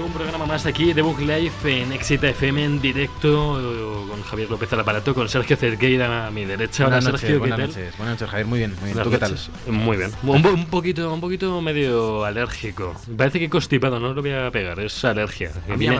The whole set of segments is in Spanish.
Un programa más aquí de Book Life en Exita FM en directo eh, con Javier López al aparato, con Sergio Cerqueira a mi derecha. Hola Buenas noches, Sergio, ¿qué buenas tal? noches, buenas noches, Javier, muy bien, muy bien. ¿Tú qué tal? Muy bien. Un, po- un poquito, un poquito medio alérgico. Parece que constipado, no lo voy a pegar, es alergia.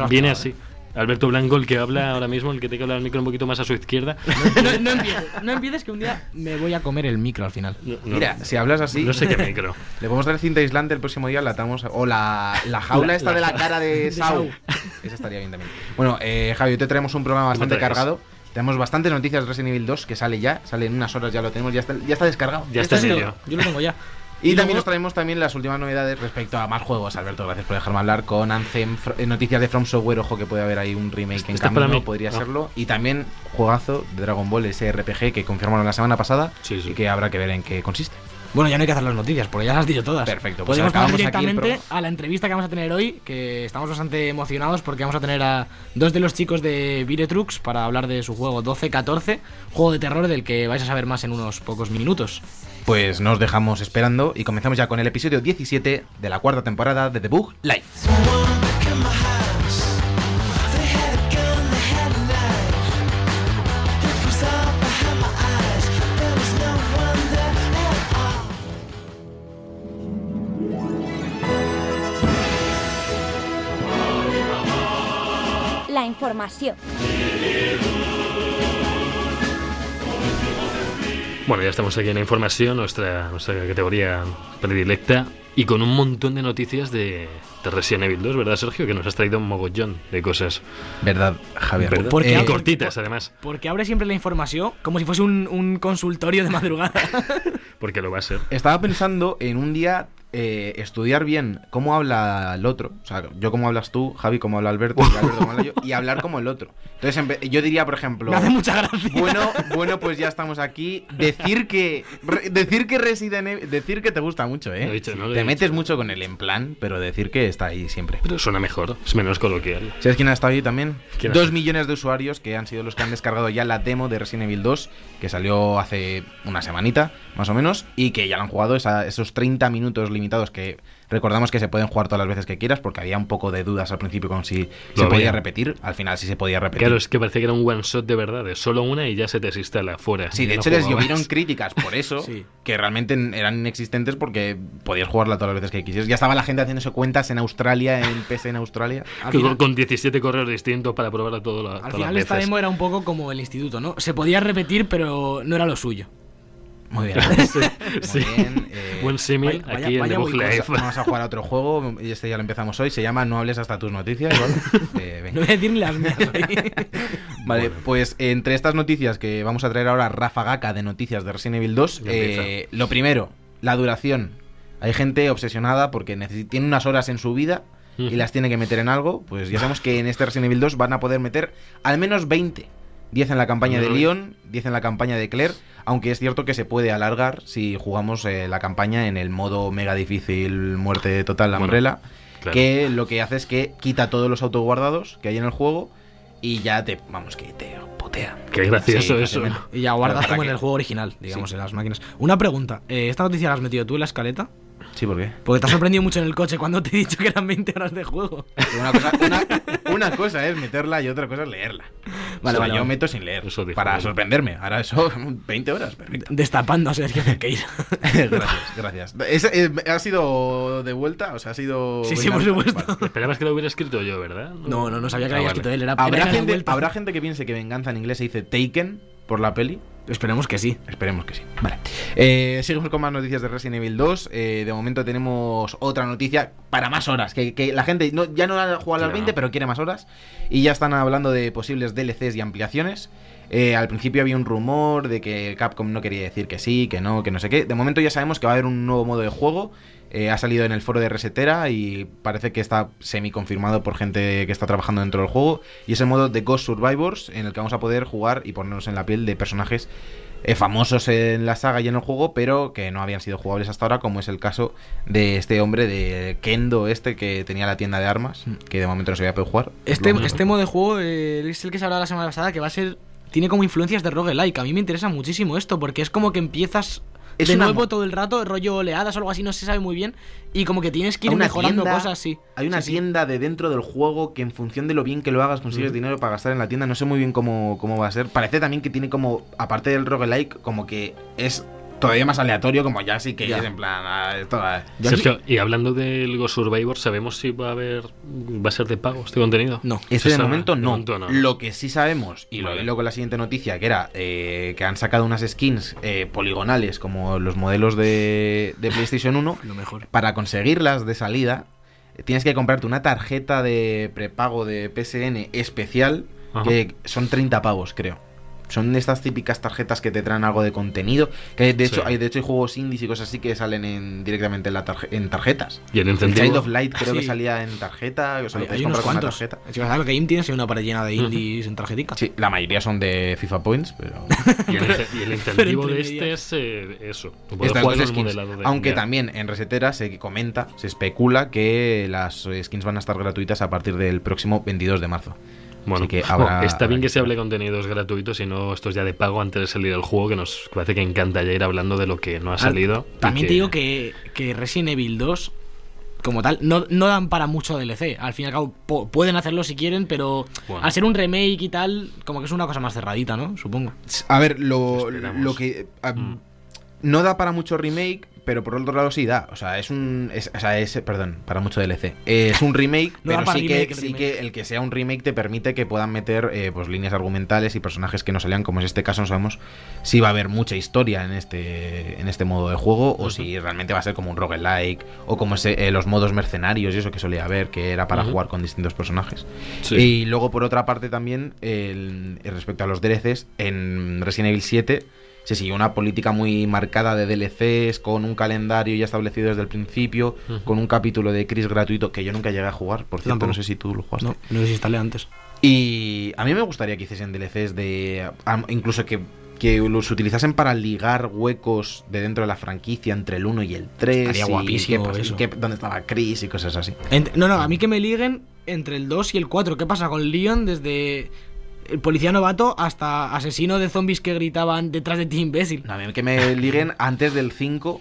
Viene así. Alberto Blanco, el que habla ahora mismo, el que tiene que hablar el micro un poquito más a su izquierda. No, no empieces, no empieces que un día me voy a comer el micro al final. No, no- Mira, si hablas así, no sé qué micro. le podemos dar cinta aislante el próximo día, la atamos. O la, la jaula La- esta la- de la cara de Sau. Esa estaría bien también. Bueno, eh, Javi, hoy te traemos un programa bastante cargado. Tenemos bastantes noticias de Resident Evil 2 que sale ya, sale en unas horas, ya lo tenemos, ya está, ya está descargado. Ya está en ello. Yo lo tengo ya. Y, Y también nos traemos también las últimas novedades respecto a más juegos, Alberto. Gracias por dejarme hablar con Anthem, eh, noticias de From Software, ojo que puede haber ahí un remake en Esto es para camino, podría Ah. serlo. Y también juegazo de Dragon Ball, ese RPG que confirmaron la semana pasada Sí, sí. y que habrá que ver en qué consiste. Bueno, ya no hay que hacer las noticias, porque ya las has dicho todas. Perfecto, pues Podemos pasar directamente a la entrevista que vamos a tener hoy, que estamos bastante emocionados porque vamos a tener a dos de los chicos de Viretrux para hablar de su juego 12-14, juego de terror del que vais a saber más en unos pocos minutos. Pues nos dejamos esperando y comenzamos ya con el episodio 17 de la cuarta temporada de The Bug Live. La información. Bueno, ya estamos aquí en la información, nuestra, nuestra categoría predilecta, y con un montón de noticias de, de Resident Evil 2, ¿verdad, Sergio? Que nos has traído un mogollón de cosas. ¿Verdad, Javier? ¿Verdad? Porque cortitas, además, Porque abre siempre la información como si fuese un, un consultorio de madrugada. porque lo va a ser. Estaba pensando en un día eh, estudiar bien cómo habla el otro. O sea, yo cómo hablas tú, Javi cómo habla Alberto, y Alberto cómo habla yo, y hablar como el otro. Entonces, yo diría, por ejemplo... Me hace mucha gracia. Bueno, bueno, pues ya estamos aquí. Decir que re- decir que Resident Evil, decir que te gusta mucho, ¿eh? he dicho, no lo he te dicho. metes mucho con él en plan, pero decir que está ahí siempre. Pero suena mejor, es menos coloquial. ¿Sabes quién ha estado ahí también? ¿Quién ha Dos millones de usuarios que han sido los que han descargado ya la demo de Resident Evil 2, que salió hace una semanita, más o menos, y que ya la han jugado esa- esos 30 minutos limitados que recordamos que se pueden jugar todas las veces que quieras, porque había un poco de dudas al principio con si Lo se podía repetir. Al final sí se podía repetir. Claro, es que parecía que era un one shot de verdad, de solo una y ya se te desinstala fuera. Sí, de no hecho les llovieron críticas por eso, Sí. que realmente eran inexistentes porque podías jugarla todas las veces que quisieras. Ya estaba la gente haciéndose cuentas en Australia, en PC en Australia. Final- con, con 17 correos distintos para probarla todo la, Al todas final las esta demo era un poco como el instituto, ¿no? Se podía repetir, pero no era lo suyo. Muy bien. Sí, Muy sí. bien, eh, Buen símil vaya- aquí en vaya The cosa. Vamos a jugar a otro juego y este ya lo empezamos hoy. Se llama No hables hasta tus noticias. ¿vale? Eh, venga. No voy a decir ni las mías hoy. Vale, pues entre estas noticias que vamos a traer ahora, rafagaca de noticias de Resident Evil 2, Ya eh, lo primero, la duración. Hay gente obsesionada porque tiene unas horas en su vida y las tiene que meter en algo. Pues ya sabemos que en este Resident Evil 2 van a poder meter al menos 20. 10 en la campaña de Uy. Leon, 10 en la campaña de Claire, aunque es cierto que se puede alargar si jugamos eh, la campaña en el modo mega difícil, muerte total, la Bueno, Umbrella, claro. que lo que hace es que quita todos los autoguardados que hay en el juego y ya te, vamos, que te potea. Qué gracioso Sí, eso. Y ya guardas como en el juego original, digamos, Sí. en las máquinas. Una pregunta, eh, ¿esta noticia la has metido tú en la escaleta? Sí, ¿por qué? Porque te has sorprendido mucho en el coche cuando te he dicho que eran 20 horas de juego. Una cosa, una, una cosa es meterla y otra cosa es leerla. Vale, O sea, vale, yo vale. meto sin leer. Eso para sorprenderme. Ahora eso, 20 horas, perfecto. Destapando a Sergio Cerqueira. gracias, gracias. Es- eh, ¿Ha sido de vuelta? O sea, ha sido. Sí, sí, por supuesto. Vale. Esperabas que lo hubiera escrito yo, ¿verdad? No, no, no sabía que Ah, lo había vale. escrito él. Era, ¿Habrá era gente. ¿Habrá gente que piense que venganza en inglés se dice Taken por la peli? Esperemos que sí. Esperemos que sí. Vale. Eh, seguimos con más noticias de Resident Evil 2. Eh, de momento tenemos otra noticia para más horas. Que, que la gente no- ya no ha jugado a las Claro. 20, pero quiere más horas. Y ya están hablando de posibles DLCs y ampliaciones. Eh, al principio había un rumor de que Capcom no quería decir que sí, que no, que no sé qué. De momento ya sabemos que va a haber un nuevo modo de juego. Eh, ha salido en el foro de Resetera y parece que está semi confirmado por gente que está trabajando dentro del juego. Y es el modo de Ghost Survivors en el que vamos a poder jugar y ponernos en la piel de personajes eh, famosos en la saga y en el juego, pero que no habían sido jugables hasta ahora, como es el caso de este hombre de Kendo, este que tenía la tienda de armas, que de momento no se había podido jugar. Este, este modo de juego eh, es el que se hablaba la semana pasada, que va a ser. Tiene como influencias de roguelike. A mí me interesa muchísimo esto, porque es como que empiezas Es de nuevo todo el rato, rollo oleadas o algo así, no se sabe muy bien. Y como que tienes que ir mejorando tienda- cosas, sí. Hay una Sí, sí. tienda de dentro del juego que en función de lo bien que lo hagas consigues dinero para gastar en la tienda. No sé muy bien cómo, cómo va a ser. Parece también que tiene como, aparte del roguelike, como que es todavía más aleatorio, como ya sí que Ya. es en plan, ah, esto, ah. Sergio, y hablando del Go Survivor, ¿sabemos si va a haber. va a ser de pago este contenido? No. Este de momento de no. momento no. Lo que sí sabemos, y lo Vale. hilo con la siguiente noticia, que era eh, que han sacado unas skins eh, poligonales como los modelos de, de PlayStation 1. Lo mejor. Para conseguirlas de salida, tienes que comprarte una tarjeta de prepago de PSN especial, Ajá. que son 30 pavos, creo. Son de estas típicas tarjetas que te traen algo de contenido. Que de hecho, Sí. hay, de hecho hay juegos indies y cosas así que salen en, directamente en, la tarje- en tarjetas. Y el El Child incentivo. of Light creo que Sí. salía en tarjeta. O sea, lo Hay, puedes hay unos comprar con una tarjeta. Si vas a ver, Game tienes una pared llena de indies en tarjetica. Sí, la mayoría son de FIFA Points, pero. Y el, y el incentivo de este es eh, eso. Estas skins. de- Aunque ya. también en Resetera se comenta, se especula que las skins van a estar gratuitas a partir del próximo 22 de marzo. Bueno, Así que habrá- está bien que se hable contenidos gratuitos y no estos ya de pago antes de salir el juego, que nos parece que encanta ya ir hablando de lo que no ha salido. y También te digo que, que Resident Evil 2, como tal, no, no dan para mucho DLC. Al fin y al cabo, po- pueden hacerlo si quieren, pero Bueno. al ser un remake y tal, como que es una cosa más cerradita, ¿no? Supongo. A ver, lo, lo que. a- Mm. No da para mucho remake, pero por otro lado sí da. O sea, es un. es- o sea, es. Perdón, para mucho DLC. Es un remake, No pero sí, remake, que, sí que el que sea un remake te permite que puedan meter eh, pues líneas argumentales y personajes que no salían, como en este caso no sabemos si va a haber mucha historia en este, en este modo de juego o si realmente va a ser como un roguelike o como ese- eh, los modos mercenarios y eso que solía haber, que era para jugar con distintos personajes. Sí. Y luego, por otra parte, también, el- respecto a los DLCs, en Resident Evil 7 se siguió una política muy marcada de DLCs, con un calendario ya establecido desde el principio, con un capítulo de Chris gratuito que yo nunca llegué a jugar, por cierto, no sé si tú lo jugaste. No, no los instalé antes. Y a mí me gustaría que hiciesen DLCs de. incluso que, que los utilizasen para ligar huecos de dentro de la franquicia entre el 1 y el 3. Estaría y guapísimo qué y eso. qué- dónde estaba Chris y cosas así. Ent- no, no, a mí que me liguen entre el 2 y el 4. ¿Qué pasa con Leon desde el policía novato hasta asesino de zombies que gritaban detrás de ti imbécil? No, a mí que me liguen antes del 5.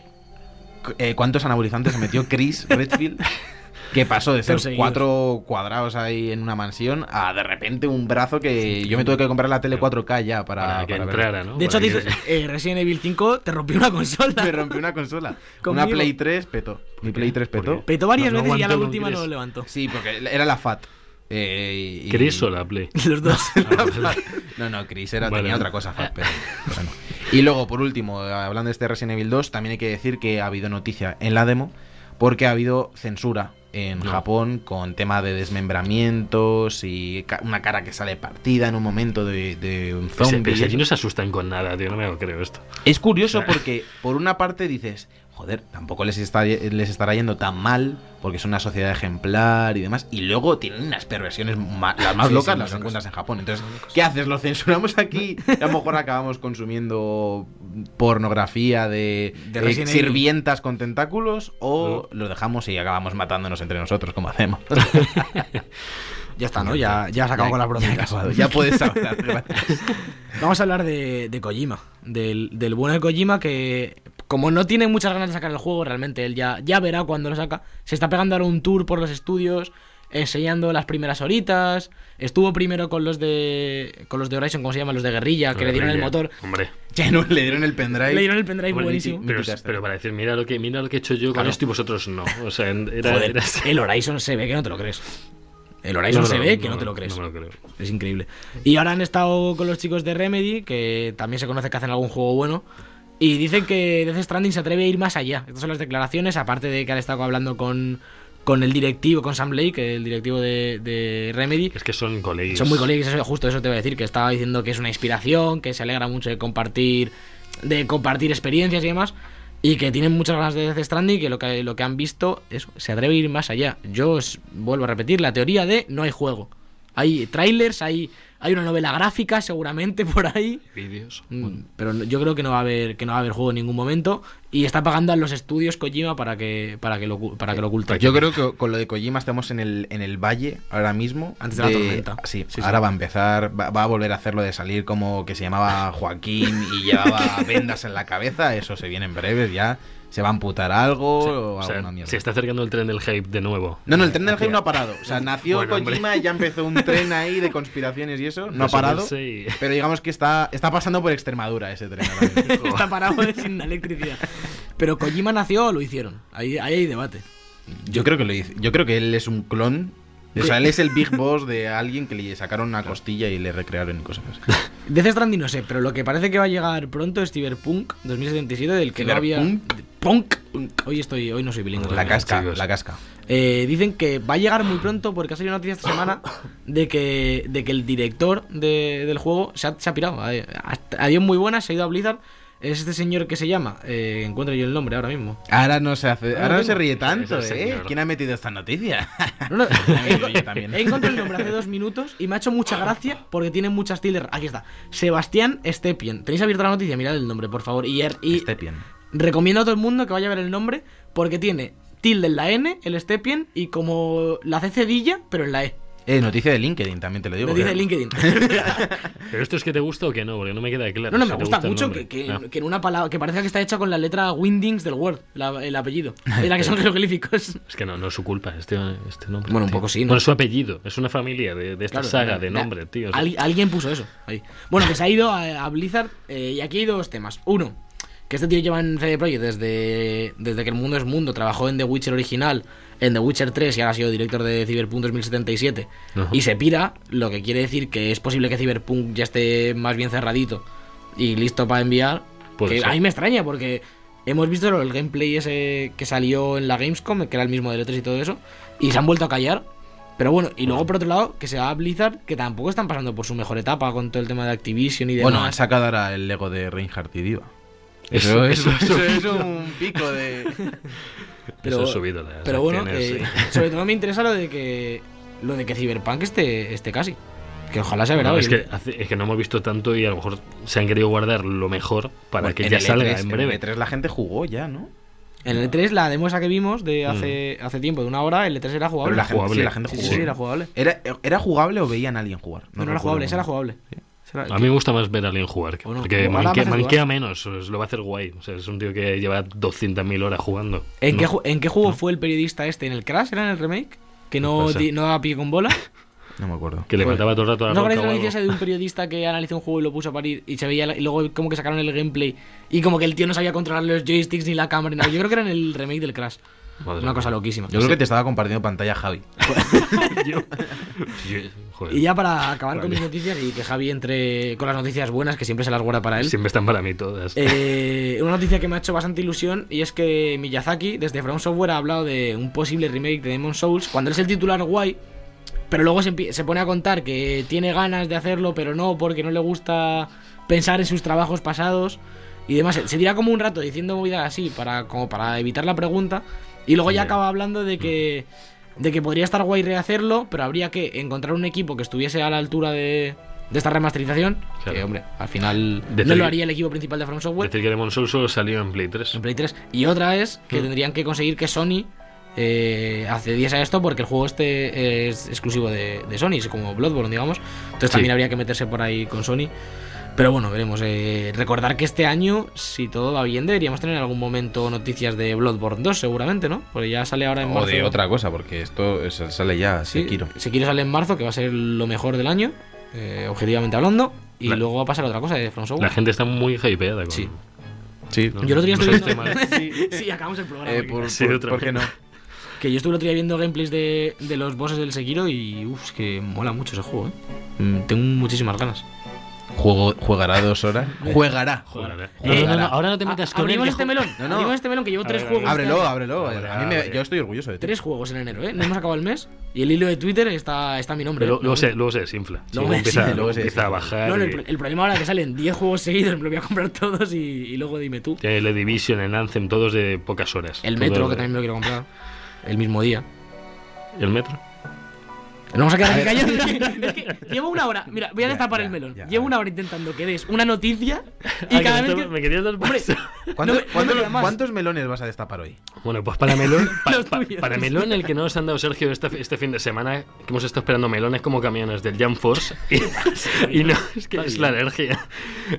eh, ¿Cuántos anabolizantes se metió Chris Redfield? Que pasó de ser cuatro cuadrados ahí en una mansión a de repente un brazo que yo me tuve que comprar la tele 4K ya para, para que para ver. entrara, ¿no? De hecho, Para que- dice, eh, Resident Evil 5 te rompió una consola. Me rompió una consola. Conmigo. Una Play 3 petó. Mi? Play 3 ¿Por petó. Petó varias No, no veces y ya la última no lo levantó. Sí, porque era la FAT. Eh, y- ¿Chris o la Play? Los dos. No, no, Chris era, Vale. tenía otra cosa, FAT, pero, pero no. Y luego, por último, hablando de este Resident Evil 2, también hay que decir que ha habido noticia en la demo porque ha habido censura en No. Japón con tema de desmembramientos y ca- una cara que sale partida en un momento de, de un Pues, zombie. pero si no se asustan con nada, tío, no me lo creo esto. Es curioso porque, por una parte, dices, joder, tampoco les, está, les estará yendo tan mal porque son una sociedad ejemplar y demás. Y luego tienen unas perversiones ma- las más Sí, locas, sí, las encuentras en Japón. Entonces, ¿qué haces? ¿Lo censuramos aquí? Y a lo mejor acabamos consumiendo pornografía de, De eh, sirvientas con tentáculos o lo dejamos y acabamos matándonos entre nosotros, como hacemos. Ya está, ¿no? Ya, ya se acabó con las Ya bromitas. acabado, Ya puedes hablar. Vamos a hablar de, de Kojima. Del, del bueno de Kojima que, como no tiene muchas ganas de sacar el juego, realmente él ya, ya verá cuando lo saca. Se está pegando ahora un tour por los estudios, enseñando las primeras horitas. Estuvo primero con los de con los de Horizon, ¿cómo se llaman? Los de Guerrilla, que le dieron el motor. Hombre. Ya no le dieron el pendrive. Le dieron el pendrive Hombre, buenísimo. Pero, para decir, mira lo que, mira lo que he hecho yo con Claro. esto y vosotros no. O sea, era, Joder, era- el Horizon se ve que no te lo crees. El Horizon No, se no, ve que no, te lo crees. No me lo creo. Es increíble. Y ahora han estado con los chicos de Remedy, que también se conoce que hacen algún juego bueno. Y dicen que Death Stranding se atreve a ir más allá. Estas son las declaraciones, aparte de que han estado hablando con, con el directivo, con Sam Blake, el directivo de, de Remedy. Es que son colegas. Son muy colegas, eso- justo eso te voy a decir, que estaba diciendo que es una inspiración, que se alegra mucho de compartir, de compartir experiencias y demás. Y que tienen muchas ganas de Death y que lo que, lo que han visto eso, se atreve a ir más allá. Yo os vuelvo a repetir la teoría de no hay juego. Hay trailers, hay, hay una novela gráfica seguramente por ahí. Vídeos. Mm, Pero no- yo creo que no va a haber que no va a haber juego en ningún momento y está pagando a los estudios Kojima para que para que lo para que lo oculten. Yo creo que con lo de Kojima estamos en el, en el valle ahora mismo. Antes de la tormenta. Sí, Sí, sí. ahora va a empezar, va, va a volver a hacerlo de salir como que se llamaba Joaquín y llevaba vendas en la cabeza. Eso se viene en breves ya. Se va a amputar algo o O sea, alguna mierda. se está acercando el tren del hype de nuevo. No, no, el tren del hype no ha parado. O sea, nació Bueno, hombre. Kojima y ya empezó un tren ahí de conspiraciones y eso. No ha parado. Pero digamos que está, está pasando por Extremadura ese tren está parado sin electricidad. Pero Kojima nació o lo hicieron. Ahí, ahí hay debate. Yo creo que lo hice. Yo creo que él es un clon. O sea, él es el Big Boss de alguien que le sacaron una costilla y le recrearon y cosas así. Death Stranding no sé, pero lo que parece que va a llegar pronto es Cyberpunk 2077 del que no había. Punk. Hoy estoy hoy no soy bilingüe. La casca, la casca. Eh, dicen que va a llegar muy pronto porque ha salido una noticia esta semana de que, de que el director de- del juego se ha, se ha pirado. Ido muy buena, se ha ido a Blizzard. Es este señor que se llama, eh, encuentro yo el nombre ahora mismo. Ahora no se hace, Ahora ahora no se ríe tanto, ¿eh? ¿Quién ha metido esta noticia? No, no, Yo, yo también. He encontrado el nombre hace dos minutos y me ha hecho mucha gracia porque tiene muchas tildes. Aquí está. Sebastián Stepien. ¿Tenéis abierta la noticia? Mirad el nombre, por favor. Y, er- y Stepien. recomiendo a todo el mundo que vaya a ver el nombre porque tiene tilde en la N, el Stepien, y como la C cedilla, pero en la E. Eh, noticia de LinkedIn, también te lo digo. Dice ¿eh? LinkedIn. Pero esto es que te gusta o que no, porque no me queda claro. No, no, me gusta mucho que, que- Ah. que en una palabra que parezca que está hecha con la letra Windings del Word, la- el apellido. En la que son jeroglíficos. Es que no, no es su culpa este, este nombre. Bueno, un tío. poco sí, ¿no? Bueno, es su apellido, es una familia de, de esta Claro, saga de la- nombre, tío. o sea, Al- alguien puso eso. ahí. Bueno, que se ha ido a, a Blizzard eh, y aquí hay dos temas. Uno, que este tío lleva en CD Projekt desde, desde que el mundo es mundo. Trabajó en The Witcher original, en The Witcher 3 y ahora ha sido director de Cyberpunk 2077. Ajá. Y se pira, lo que quiere decir que es posible que Cyberpunk ya esté más bien cerradito y listo para enviar. Que a mí me extraña porque hemos visto el gameplay ese que salió en la Gamescom, que era el mismo de E3 y todo eso, y se han vuelto a callar. Pero bueno, y luego por otro lado, que se va a Blizzard, que tampoco están pasando por su mejor etapa con todo el tema de Activision y demás. Bueno, han sacado ahora el Lego de Reinhardt y Diva. Eso- Eso, eso, eso- eso es un pico de. Eso ha subido las pero bueno, eh, sí. sobre todo me interesa lo de que lo de que Cyberpunk esté, esté casi. Que ojalá se verá. No, hoy. es, que es que no hemos visto tanto y a lo mejor se han querido guardar lo mejor para Bueno, que en ya salga E3, en breve. el E3 la gente jugó ya, ¿no? En el E3, la demo esa que vimos de hace, hace tiempo, de una hora, el E3 era jugable. Pero la gente, jugable. sí, la gente jugó. sí, sí, era jugable. ¿Era, ¿Era jugable o veían a alguien jugar? No, no era jugable, esa era jugable. A mí me gusta más ver a alguien jugar, que- Bueno, porque manquea, menos, os lo va a hacer guay. O sea, es un tío que lleva 200.000 horas jugando. ¿En, No. qué, ¿En qué juego fue el periodista este? ¿En el Crash? ¿Era en el remake? Que no, di- no daba pie con bola. No me acuerdo. Que le Pues- faltaba todo el rato a la ¿No o la noticia esa de un periodista que analizó un juego y lo puso a parir y se veía la- y luego como que sacaron el gameplay y como que el tío no sabía controlar los joysticks ni la cámara ni nada? Yo creo que era en el remake del Crash. Madre Una mía. cosa loquísima. Yo creo que te estaba compartiendo pantalla Javi. Yo- yo- joder. Y ya para acabar con mis noticias y que Javi entre con las noticias buenas, que siempre se las guarda para él. Siempre están para mí todas. Eh, una noticia que me ha hecho bastante ilusión y es que Miyazaki desde From Software ha hablado de un posible remake de Demon Souls cuando es el titular guay, pero luego se, se pone a contar que tiene ganas de hacerlo, pero no porque no le gusta pensar en sus trabajos pasados y demás. Se, se tira como un rato diciendo movidas así para como para evitar la pregunta y luego ya Sí. acaba hablando de que de que podría estar guay rehacerlo, pero habría que encontrar un equipo que estuviese a la altura de, de esta remasterización. Claro. Que, hombre, al final Decir- no lo haría el equipo principal de From Software. Decir que Demon Souls solo salió en Play 3. En Play 3. Y otra es que Mm. tendrían que conseguir que Sony eh, accediese a esto porque el juego este es exclusivo de, de Sony, es como Bloodborne, digamos. Entonces Sí. también habría que meterse por ahí con Sony. Pero bueno, veremos. Eh, recordar que este año, si todo va bien, deberíamos tener en algún momento noticias de Bloodborne 2, seguramente, ¿no? Porque ya sale ahora en O marzo. de otra cosa, porque esto es- sale ya, Sí, Sekiro. Sekiro sale en marzo, que va a ser lo mejor del año, eh, objetivamente hablando. Y La- luego va a pasar otra cosa de From Software. La gente está muy hypeada con. Sí. Sí. No, Yo el otro día no estuve sé, viendo... sí, acabamos el programa. Eh, por, Sí, por- otra ¿por qué no? Que yo estuve el otro día viendo gameplays de, de los bosses del Sekiro y uff, es que mola mucho ese juego, ¿eh? Mm, Tengo muchísimas ganas. Juego, jugará dos horas. Jugará. Joder, Eh, no, no, no, ahora- no te metas con Abrimos este melón. No, no. Abrimos este melón que llevo A tres ver, juegos. Ábrelo, este ábrelo. A mí me- yo estoy orgulloso de ti. Tres juegos en enero, ¿eh? No hemos acabado el mes. Y el hilo de Twitter está, está mi nombre. Pero ¿eh? luego se, luego se desinfla. Luego Luego empieza, sí, luego se empieza a bajar. No, no, el, problema ahora es que salen 10 juegos seguidos, me lo voy a comprar todos y, y luego dime tú. Tiene el The Division, el Anthem, todos de pocas horas. El metro, que también me lo quiero comprar. El mismo día. ¿El metro? Nos vamos a quedar aquí callados. Es que, llevo una hora. Mira, voy a destapar ya, el melón. llevo una hora intentando que des una noticia y Ah, cada me vez que. me querías dar Hombre. ¿Cuántos, no no me cuántos- melones vas a destapar hoy? Bueno, pues para melón, pa- pa- para melón el que no nos han dado Sergio este, este fin de semana, que hemos estado esperando melones como camiones del Jump Force y, y no, es que es la alergia.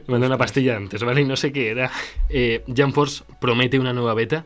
Me mandó una pastilla antes, ¿vale? Y no sé qué era. Eh, Jump Force promete una nueva beta,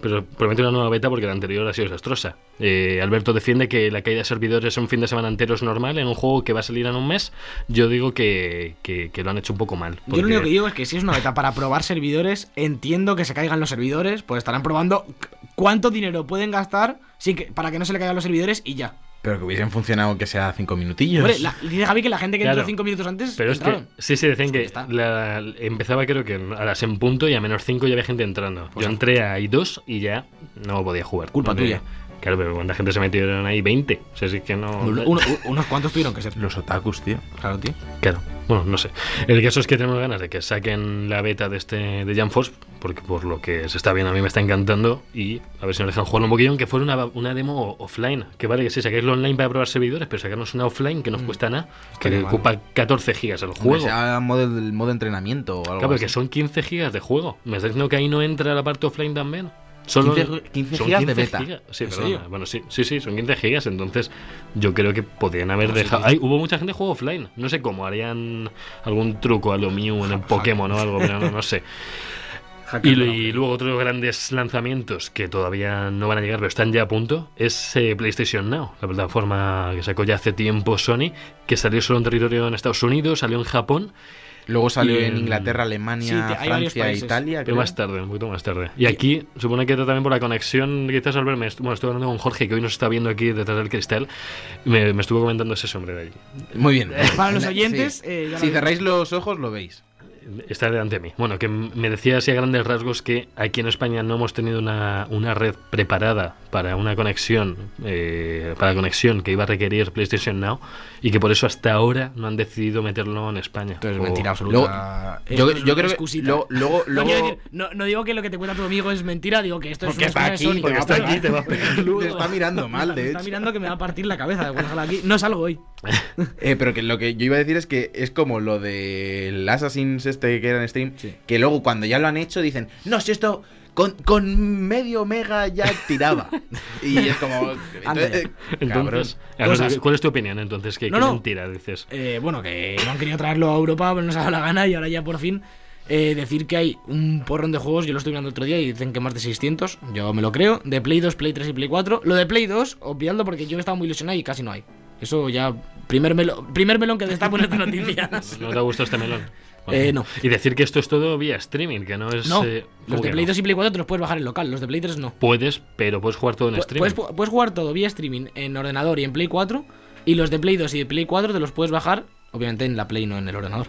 pero promete una nueva beta porque la anterior ha sido desastrosa. Eh, Alberto defiende que la caída de servidores un fin de semana entero es normal en un juego que va a salir en un mes. Yo digo que, que- que lo han hecho un poco mal. Yo lo único que digo es que si es una beta para probar servidores, entiendo que se caigan los servidores, pues estarán probando cuánto dinero pueden gastar sin que, para que no se le caigan los servidores y ya. Pero que hubiesen funcionado que sea cinco minutillos. Hombre, la- dice Javi que la gente que entró cinco minutos antes Pero es que, sí, sí, decían Pues que la- empezaba creo que a las en punto y a menos 5 ya había gente entrando. Yo entré a I2 y ya no podía jugar. Culpa tuya. Claro, pero cuánta gente se metieron ahí, 20. O sea, sí que no... Uno- uno- unos cuantos tuvieron que ser. Los otakus, tío. Claro, tío. Claro, bueno, no sé. El caso es que tenemos ganas de que saquen la beta de este de Force, porque por lo que se está viendo a mí me está encantando, y a ver si nos dejan jugarlo un poquillo, aunque fuera una, una demo offline. Que vale que sí, saquéislo online para probar servidores, pero sacarnos una offline que nos cuesta nada, que ocupa 14 gigas el Hombre, juego. sea modo, el modo entrenamiento o algo Claro, pero así. que son 15 gigas de juego. ¿Me estás diciendo que ahí no entra la parte offline también? Solo 15 15 son gigas de 15 beta. gigas. Sí, ¿En perdona. Bueno, sí, sí, sí, son 15 gigas. Entonces, yo creo que podrían haber No dejado. Ay, hubo mucha gente que jugó offline. No sé cómo, harían algún truco a lo Mew en el Pokémon o algo, pero no, no sé. Y, y luego otros grandes lanzamientos que todavía no van a llegar, pero están ya a punto, es eh, PlayStation Now, la plataforma que sacó ya hace tiempo Sony, que salió solo en territorio en Estados Unidos, salió en Japón, Luego salió Y en Inglaterra, Alemania, Francia, países. Italia. pero creo. más tarde, un poquito más tarde. Y aquí, supone que también por la conexión, quizás al verme, estu- bueno, estuve hablando con Jorge, que hoy nos está viendo aquí detrás del cristal, me, me estuvo comentando ese hombre de ahí. Muy bien. Para los Sí. oyentes, eh, ya si lo- cerráis los ojos, lo veis. Está delante de mí. Bueno, que me decía así a grandes rasgos que aquí en España no hemos tenido una, una red preparada para una conexión, eh, para conexión que iba a requerir PlayStation Now y que por eso hasta ahora no han decidido meterlo en España. Esto es O- mentira absoluta. Luego, yo, yo creo que luego, luego, No, decir, no, no digo que lo que te cuenta tu amigo es mentira, digo que esto es Porque una está aquí, Sony, porque que está aquí, te va a pegar te está mirando mal, de Me está hecho. mirando que me va a partir la cabeza de aquí. No salgo hoy. Eh, pero que lo que yo iba a decir es que es como lo del Assassin's este que era en Steam, Sí. que luego cuando ya lo han hecho dicen, no, si esto con, con medio mega ya tiraba. y es como... Entonces. ¿cuál es tu opinión entonces? ¿Qué, No, qué no. mentira dices? Eh, bueno, que no han querido traerlo a Europa, pero no se ha dado la gana y ahora ya por fin eh, decir que hay un porrón de juegos, yo lo estoy mirando otro día y dicen que más de 600, yo me lo creo, de Play 2, Play 3 y Play 4. Lo de Play 2, obviando porque yo estaba muy ilusionado y casi no hay. Eso ya, primer, melo- primer melón que destapo en estas noticias. ¿No te ha gustado este melón? Eh, no. Y decir que esto es todo vía streaming, que no es... No, eh, ¿cómo los de Play no? 2 y Play 4 te los puedes bajar en local, los de Play 3 no. Puedes, pero puedes jugar todo en streaming. Puedes, puedes jugar todo vía streaming en ordenador y en Play 4 y los de Play 2 y de Play 4 te los puedes bajar, obviamente en la Play, no en el ordenador.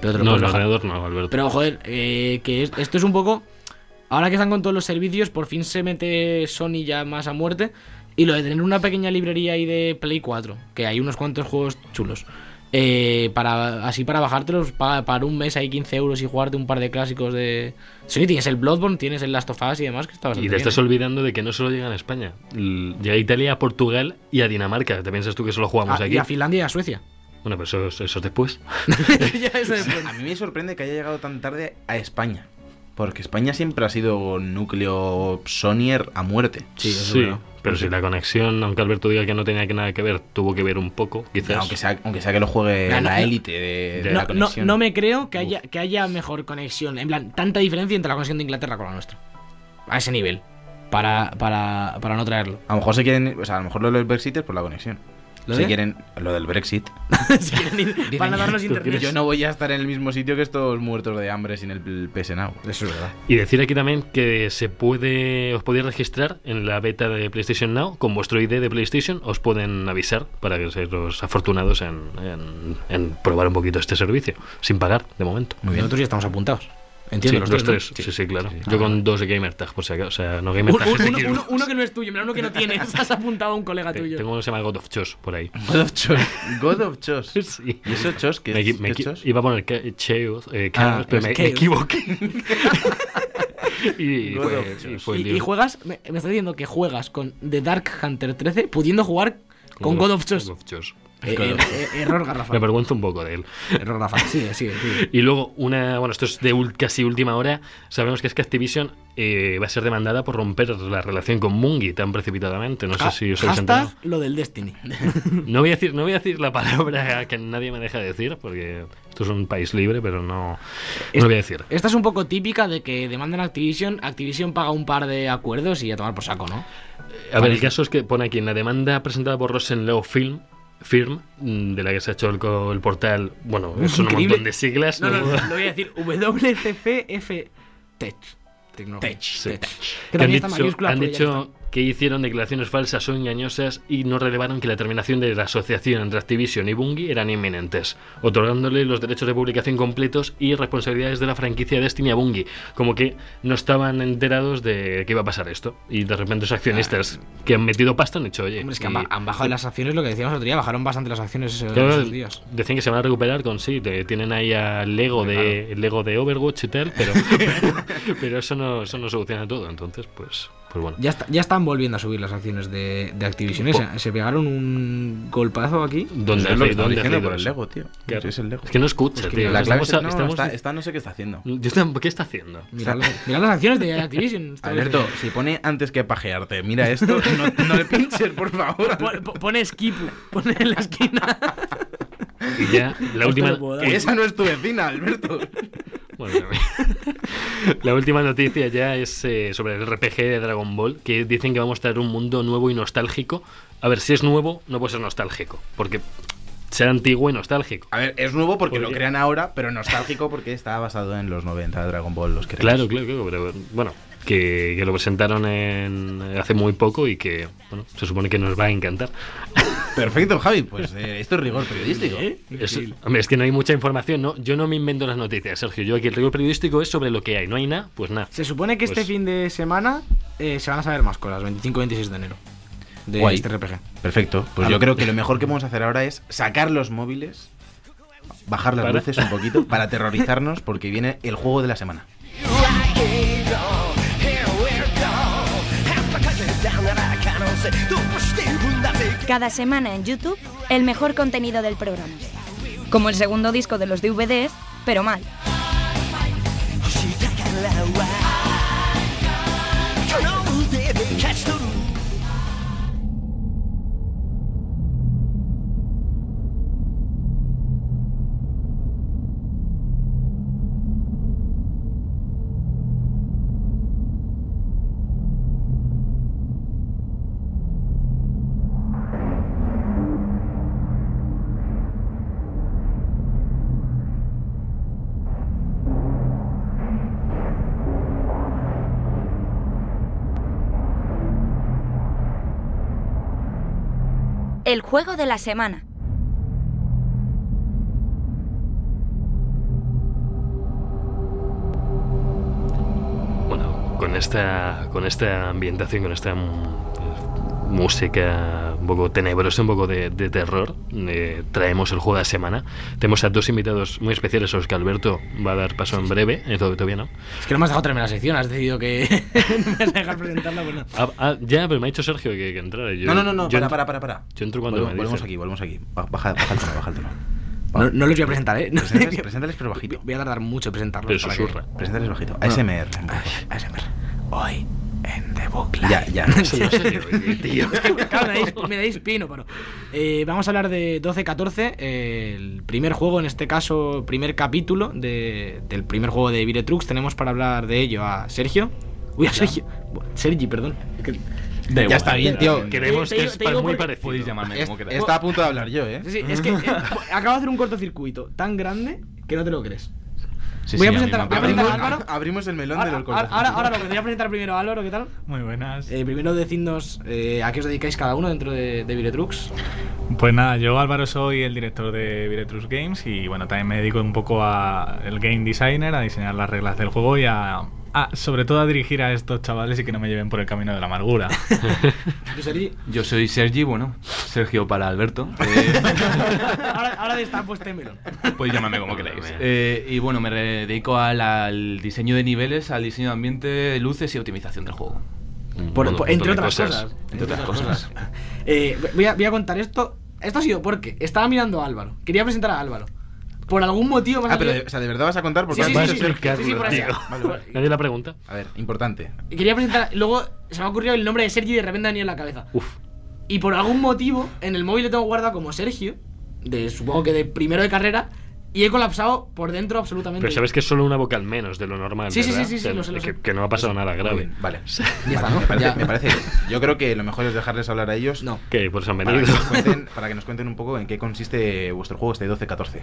Pero te no, puedes el ordenador no, Alberto. Pero joder, eh, que es- esto es un poco. Ahora que están con todos los servicios, por fin se mete Sony ya más a muerte. Y lo de tener una pequeña librería ahí de Play 4, que hay unos cuantos juegos chulos. Eh, para Así para bajártelos pa- para un mes hay 15 euros y jugarte un par de clásicos de. Tienes el Bloodborne, tienes el Last of Us y demás, que está Y te bien, estás ¿eh? olvidando de que no solo llega a España. Llega a Italia, a Portugal y a Dinamarca. ¿Te piensas tú que solo jugamos Ah, aquí? y a Finlandia y a Suecia. Bueno, pero eso, es- eso es después. Ya eso después. A mí me sorprende que haya llegado tan tarde a España. Porque España siempre ha sido núcleo Sonyer a muerte. Sí, eso Sí, pero si la conexión, aunque Alberto diga que no tenía que nada que ver, tuvo que ver un poco, quizás. Aunque sea, aunque sea que lo juegue No, no, la no. élite de, la conexión. no me creo que haya, que haya mejor conexión. En plan, tanta diferencia entre la conexión de Inglaterra con la nuestra. A ese nivel. Para, para, para no traerlo. A lo mejor se quieren. O sea, a lo mejor lo de los Brexit es por la conexión. ¿Lo si de? quieren lo del Brexit. Si quieren ir para que darnos internet. Yo no voy a estar en el mismo sitio que estos muertos de hambre sin el PS Now. Eso es verdad. Y decir aquí también que se puede, os podéis registrar en la beta de PlayStation Now con vuestro ID de PlayStation, os pueden avisar para que seáis los afortunados en, en- en probar un poquito este servicio, sin pagar de momento. Muy bien. Nosotros ya estamos apuntados. Sí, Entiendo los, los, tres, ¿no? sí, sí, claro. Sí. Yo Ah, con dos gamer tag, por si acaso. O sea, no gamer tag. de uno, uno- uno que no es tuyo, mira, uno que no tienes. Has apuntado a un colega tuyo. Tengo uno que se llama God of Chos por ahí. God of Chos. God of Chos. Sí. ¿Y eso Chos? ¿Qué Me es, me qué Chos? iba a poner que- Chaos, eh, Ah, pero me, equivoqué. y, God y Y, juegas, me, me estás diciendo que juegas con The Dark Hunter 13 pudiendo jugar con God of Chos. God of Chos. Eh, eh, eh, error Me garrafal. avergüenzo un poco de él. Error garrafal. Sigue, sigue, sigue. Y luego, una, bueno, esto es de casi última hora. Sabemos que es que Activision eh, va a ser demandada por romper la relación con Bungie tan precipitadamente. No sé si os habéis enterado. lo del Destiny. No voy, a decir, no voy a decir la palabra que nadie me deja decir, porque esto es un país libre, pero no, no Es- lo voy a decir. Esta es un poco típica de que demandan a Activision, Activision paga un par de acuerdos y a tomar por saco, ¿no? A ver, el caso es que pone aquí en la demanda presentada por Rosenlau Film, Firm, mm, de la que se ha hecho el, co- el portal, bueno, son un montón de siglas. No, no, ¿no? no, lo voy a decir WCCF Tech. Tecnología. Tech, Sí. Tech. Que han dicho que hicieron declaraciones falsas o engañosas y no relevaron que la terminación de la asociación entre Activision y Bungie eran inminentes, otorgándole los derechos de publicación completos y responsabilidades de la franquicia Destiny a Bungie, como que no estaban enterados de que iba a pasar esto. Y de repente los accionistas que han metido pasta han dicho, oye, Hombre, es que han, y- ba- han bajado las acciones, lo que decíamos el otro día, bajaron bastante las acciones eh, en Claro, esos días. decían que se van a recuperar con sí, te- tienen ahí al Lego de el Lego de Overwatch y tal, pero pero eso no eso no soluciona todo, entonces pues pues bueno. Ya, está- ya están volviendo a subir las acciones de, de Activision. Po- Se, se pegaron un golpazo aquí. ¿Dónde es lo que dónde diciendo por el? Lego, tío. Claro. Es el Lego. Es que no escucha, Es que tío. la clave Estamos es, a- no, estamos- está, está- no sé qué está haciendo. ¿Qué está haciendo? Mira, mira las acciones de Activision. Alberto, si pone antes que pajearte, mira esto, no, no le pinches, por favor. Pon- pon- Pone skip, pone en la esquina. Y ya la última. Que esa no es tu vecina, Alberto. Bueno, la última noticia ya es eh, sobre el RPG de Dragon Ball, que dicen que va a mostrar un mundo nuevo y nostálgico. A ver, si es nuevo, no puede ser nostálgico, porque será antiguo y nostálgico. A ver, es nuevo porque lo crean ahora, pero nostálgico porque está basado en los 90 de Dragon Ball, los que Claro, claro, claro, pero bueno, que, que lo presentaron en, hace muy poco y que bueno, se supone que nos va a encantar. Perfecto, Javi, pues eh, esto es rigor periodístico. Es, hombre, es que no hay mucha información, ¿no? Yo no me invento las noticias, Sergio. Yo aquí el rigor periodístico es sobre lo que hay. No hay nada, pues nada. Se supone que este Pues- fin de semana eh, se van a saber más cosas, 25 y 26 de enero. De Guay. este RPG. Perfecto, pues Claro. yo creo que lo mejor que vamos a hacer ahora es sacar los móviles, bajar las Para. luces un poquito para aterrorizarnos porque viene el juego de la semana. Cada semana en YouTube, el mejor contenido del programa. Como el segundo disco de los DVDs, pero mal. El juego de la semana. Bueno, con esta, con esta ambientación, con esta mm, música un poco tenebrosa, un poco de, de terror, eh, traemos el juego de la semana. Tenemos a dos invitados muy especiales, a los que Alberto va a dar paso en breve, eh, todo- todavía no. Es que no me has dejado terminar la sección, has decidido que no me vas a dejar presentarla. Pues no. Ah, ah, ya, pero me ha dicho Sergio que, que entrara. Yo- No, no, no, no, yo para, para, para, para. Yo entro cuando Volvemos, me volvemos aquí, volvemos aquí. Ba- Baja, baja el tono, baja el tono. No, no los voy a presentar, ¿eh? No- Preséntales, preséntales, pero bajito. Voy a tardar mucho en presentarlos. Pero para que- susurra. Preséntales bajito. ASMR. ASMR. Hoy en The Book Live. Ya, ya. No sé yo, tío. Claro, me dais, me dais pino, pero. Eh, vamos a hablar de 12-14, eh, el primer juego, en este caso, primer capítulo de- del primer juego de Viretrux. Tenemos para hablar de ello a Sergio. Uy, a Sergio. Sergi, perdón. Da igual. Ya está bien, tío. Creemos que te es digo muy porque- parecido. Podéis llamarme Es- como queráis. Está a punto de hablar yo, ¿eh? Sí, sí, es que eh, acabo de hacer un cortocircuito tan grande que no te lo crees. Sí, voy a sí, presentar- a a Álvaro. abrimos el melón Ahora, de los ahora, ahora, ahora lo que voy a presentar primero a Álvaro, ¿qué tal? Muy buenas. Eh, primero decidnos eh, a qué os dedicáis cada uno dentro de, de Viretrux. Pues nada, yo Álvaro soy el director de Viretrus Games y bueno, también me dedico un poco a el game designer, a diseñar las reglas del juego y a, a- sobre todo a dirigir a estos chavales y que no me lleven por el camino de la amargura. Yo soy Sergi, bueno, Sergio para Alberto. Eh, ahora, ahora destapo este melón. podéis llamarme como queráis. Eh, y bueno, me dedico al, al diseño de niveles, al diseño de ambiente, luces y optimización del juego. Por- entre otras cosas. Entre otras cosas. Eh, voy, a, voy a contar esto. Esto ha sido porque estaba mirando a Álvaro. Quería presentar a Álvaro. Por algún motivo ha Ah, pero de, o sea, ¿de verdad vas a contar? Porque Sí, sí, has sí, sí, Sergio. sí, por. Vale, vale. Nadie la pregunta. A ver, importante. Quería presentar. Luego se me ha ocurrido el nombre de Sergi y de repente ha venido en la cabeza. Uf. Y por algún motivo, en el móvil le tengo guardado como Sergio, de supongo que de primero de carrera, y he colapsado por dentro absolutamente. Pero sabes que es solo una vocal menos de lo normal. Sí, sí, ¿verdad? sí, sí, sí, O sea, lo sé, lo que, sé. que no ha pasado nada grave. Vale. Ya está, ¿no? Me parece, me. Yo creo que lo mejor es dejarles hablar a ellos. No. Que por eso han Para que, venido. nos cuenten, para que nos cuenten un poco en qué consiste vuestro juego este 12-14.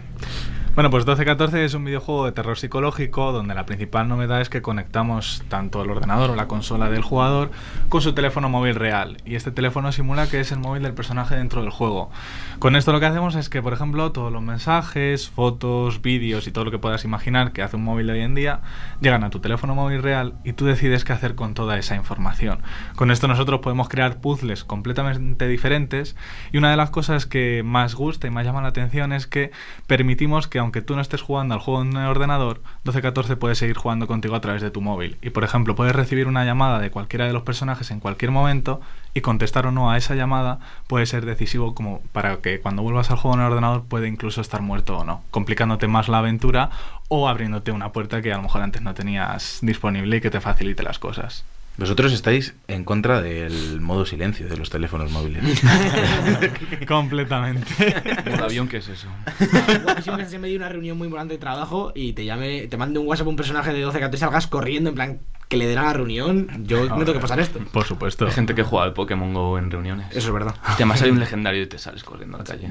Bueno, pues 1214 es un videojuego de terror psicológico donde la principal novedad es que conectamos tanto el ordenador o la consola del jugador con su teléfono móvil real. Y este teléfono simula que es el móvil del personaje dentro del juego. Con esto lo que hacemos es que, por ejemplo, todos los mensajes, fotos, vídeos y todo lo que puedas imaginar que hace un móvil hoy en día llegan a tu teléfono móvil real y tú decides qué hacer con toda esa información. Con esto nosotros podemos crear puzzles completamente diferentes y una de las cosas que más gusta y más llama la atención es que permitimos que aunque tú no estés jugando al juego en el ordenador, 1214 puede seguir jugando contigo a través de tu móvil. Y por ejemplo, puedes recibir una llamada de cualquiera de los personajes en cualquier momento y contestar o no a esa llamada puede ser decisivo como para que cuando vuelvas al juego en el ordenador puede incluso estar muerto o no, complicándote más la aventura o abriéndote una puerta que a lo mejor antes no tenías disponible y que te facilite las cosas. Vosotros estáis en contra del modo silencio de los teléfonos móviles. Completamente. Modo avión, ¿qué es eso? Guapísimo que se me dio una reunión muy importante de trabajo y te llame, te mande un WhatsApp un personaje de 12 que salgas corriendo en plan que le den a la reunión. Yo me tengo que pasar esto. Por supuesto. Hay gente que juega al Pokémon Go en reuniones. Eso es verdad. Y además hay un legendario y te sales corriendo a la calle.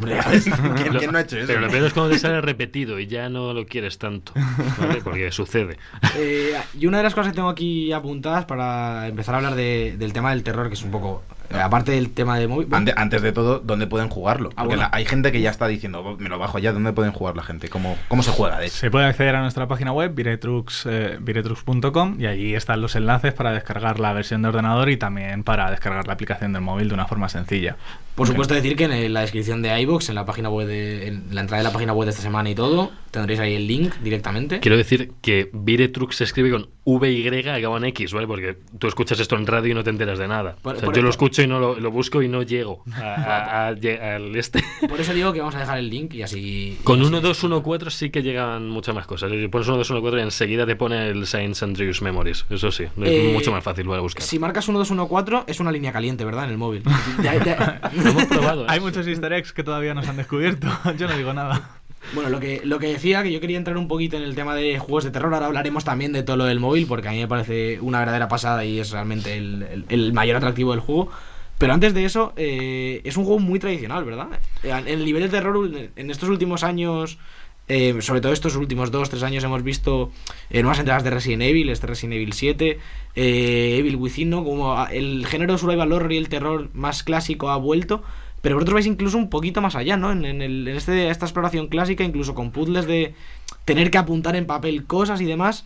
¿Quién, quién no ha hecho eso? Pero lo peor es cuando te sale repetido y ya no lo quieres tanto. ¿vale? Porque sucede. Eh, y una de las cosas que tengo aquí apuntadas para empezar a hablar de- del tema del terror, que es un poco. Aparte del tema de móvil. Ante- antes de todo, ¿dónde pueden jugarlo? Ah, Porque bueno. la- hay gente que ya está diciendo, "Oh, me lo bajo ya, ¿dónde pueden jugar la gente? ¿Cómo, cómo se juega de hecho? Se puede acceder a nuestra página web, viretrux, eh, viretrux.com, y allí están los enlaces para descargar la versión de ordenador y también para descargar la aplicación del móvil de una forma sencilla. Por supuesto, decir que en la descripción de iBox, en la página web de, en la entrada de la página web de esta semana y todo, tendréis ahí el link directamente. Quiero decir que Viretrux se escribe con V y acaba en X, ¿vale? Porque tú escuchas esto en radio y no te enteras de nada. Por- O sea, por- yo lo escucho y no lo, lo busco y no llego a- a- a- lle- al este. Por eso digo que vamos a dejar el link y así. Con y así- 1, 2, 1, 4 sí que llegan muchas más cosas. Si pones 1, 2, 1, 4 y enseguida te pone el Saints Andrews Memories. Eso sí, es Eh, mucho más fácil para buscar. Si marcas 1214 es una línea caliente, ¿verdad? En el móvil. Ya- ya- Lo hemos probado. ¿eh? Hay muchos easter eggs que todavía no se han descubierto. Yo no digo nada. Bueno, lo que, lo que decía, que yo quería entrar un poquito en el tema de juegos de terror, ahora hablaremos también de todo lo del móvil, porque a mí me parece una verdadera pasada y es realmente el, el- el mayor atractivo del juego. Pero antes de eso, eh, es un juego muy tradicional, ¿verdad? Eh, En el nivel de terror, en estos últimos años, eh, sobre todo estos últimos dos, tres años, hemos visto eh, nuevas entregas de Resident Evil, este Resident Evil 7, eh, Evil Within, ¿no? Como a- el género survival horror y el terror más clásico ha vuelto. Pero vosotros vais incluso un poquito más allá, ¿no? En, en el- en este, esta exploración clásica, incluso con puzzles de tener que apuntar en papel cosas y demás.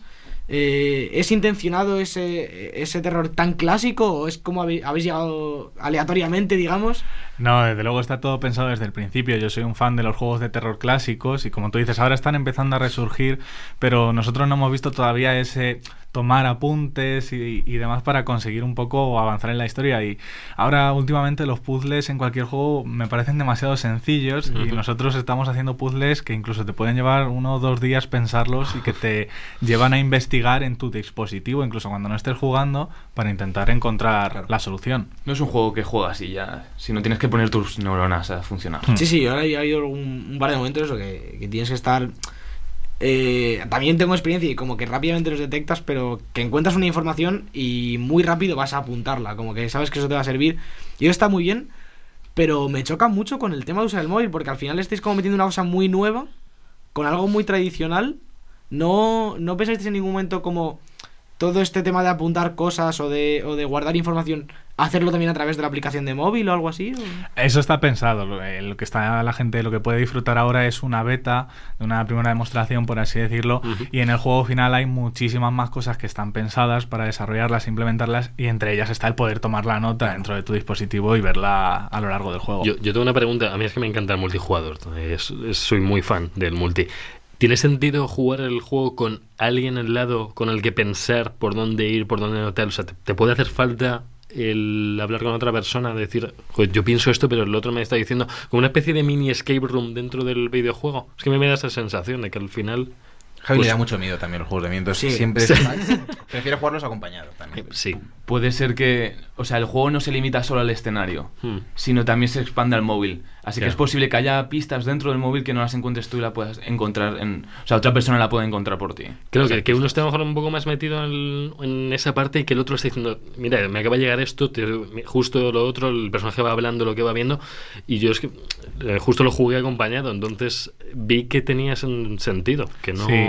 Eh, ¿Es intencionado ese, ese terror tan clásico o es como habéis llegado aleatoriamente, digamos? No, desde luego está todo pensado desde el principio. Yo soy un fan de los juegos de terror clásicos y como tú dices, ahora están empezando a resurgir, pero nosotros no hemos visto todavía ese tomar apuntes y, y demás para conseguir un poco avanzar en la historia. Y ahora últimamente los puzzles en cualquier juego me parecen demasiado sencillos y nosotros estamos haciendo puzzles que incluso te pueden llevar uno o dos días pensarlos y que te llevan a investigar en tu dispositivo, incluso cuando no estés jugando, para intentar encontrar la solución. No es un juego que juegas y ya, sino tienes que poner tus neuronas a funcionar. Hmm. Sí, sí, ahora hay, hay un, un par de momentos eso que, que tienes que estar eh, también tengo experiencia y como que rápidamente los detectas, pero que encuentras una información y muy rápido vas a apuntarla, como que sabes que eso te va a servir. Y eso está muy bien, pero me choca mucho con el tema de usar el móvil, porque al final estáis como metiendo una cosa muy nueva, con algo muy tradicional. No, no pensáis en ningún momento como todo este tema de apuntar cosas o de, o de guardar información, hacerlo también a través de la aplicación de móvil o algo así. ¿o? Eso está pensado. Lo, eh, lo que está la gente, lo que puede disfrutar ahora es una beta, una primera demostración, por así decirlo. Y en el juego final hay muchísimas más cosas que están pensadas para desarrollarlas, implementarlas. Y entre ellas está el poder tomar la nota dentro de tu dispositivo y verla a lo largo del juego. Yo, yo tengo una pregunta. A mí es que me encanta el multijugador. Es- es- soy muy fan del multi. ¿Tiene sentido jugar el juego con alguien al lado con el que pensar por dónde ir, por dónde notar? O sea, ¿te, te puede hacer falta el hablar con otra persona? Decir, "Joder, yo pienso esto, pero el otro me está diciendo, como una especie de mini escape room dentro del videojuego. Es que me da esa sensación de que al final. Javi Pues- le da mucho miedo también los juegos de miedo, entonces Sí. siempre Sí. prefiere jugarlos acompañados también. Sí. Puede ser que, o sea, el juego no se limita solo al escenario, Hmm. sino también se expande al móvil. Así que es posible que haya pistas dentro del móvil que no las encuentres tú y la puedas encontrar en... O sea, otra persona la puede encontrar por ti. Creo que, que uno lo mejor un poco más metido en, en esa parte y que el otro esté diciendo, mira, me acaba de llegar esto, te- justo lo otro, el personaje va hablando lo que va viendo y yo es que eh, justo lo jugué acompañado, entonces vi que tenía sen- sentido, que no, Sí.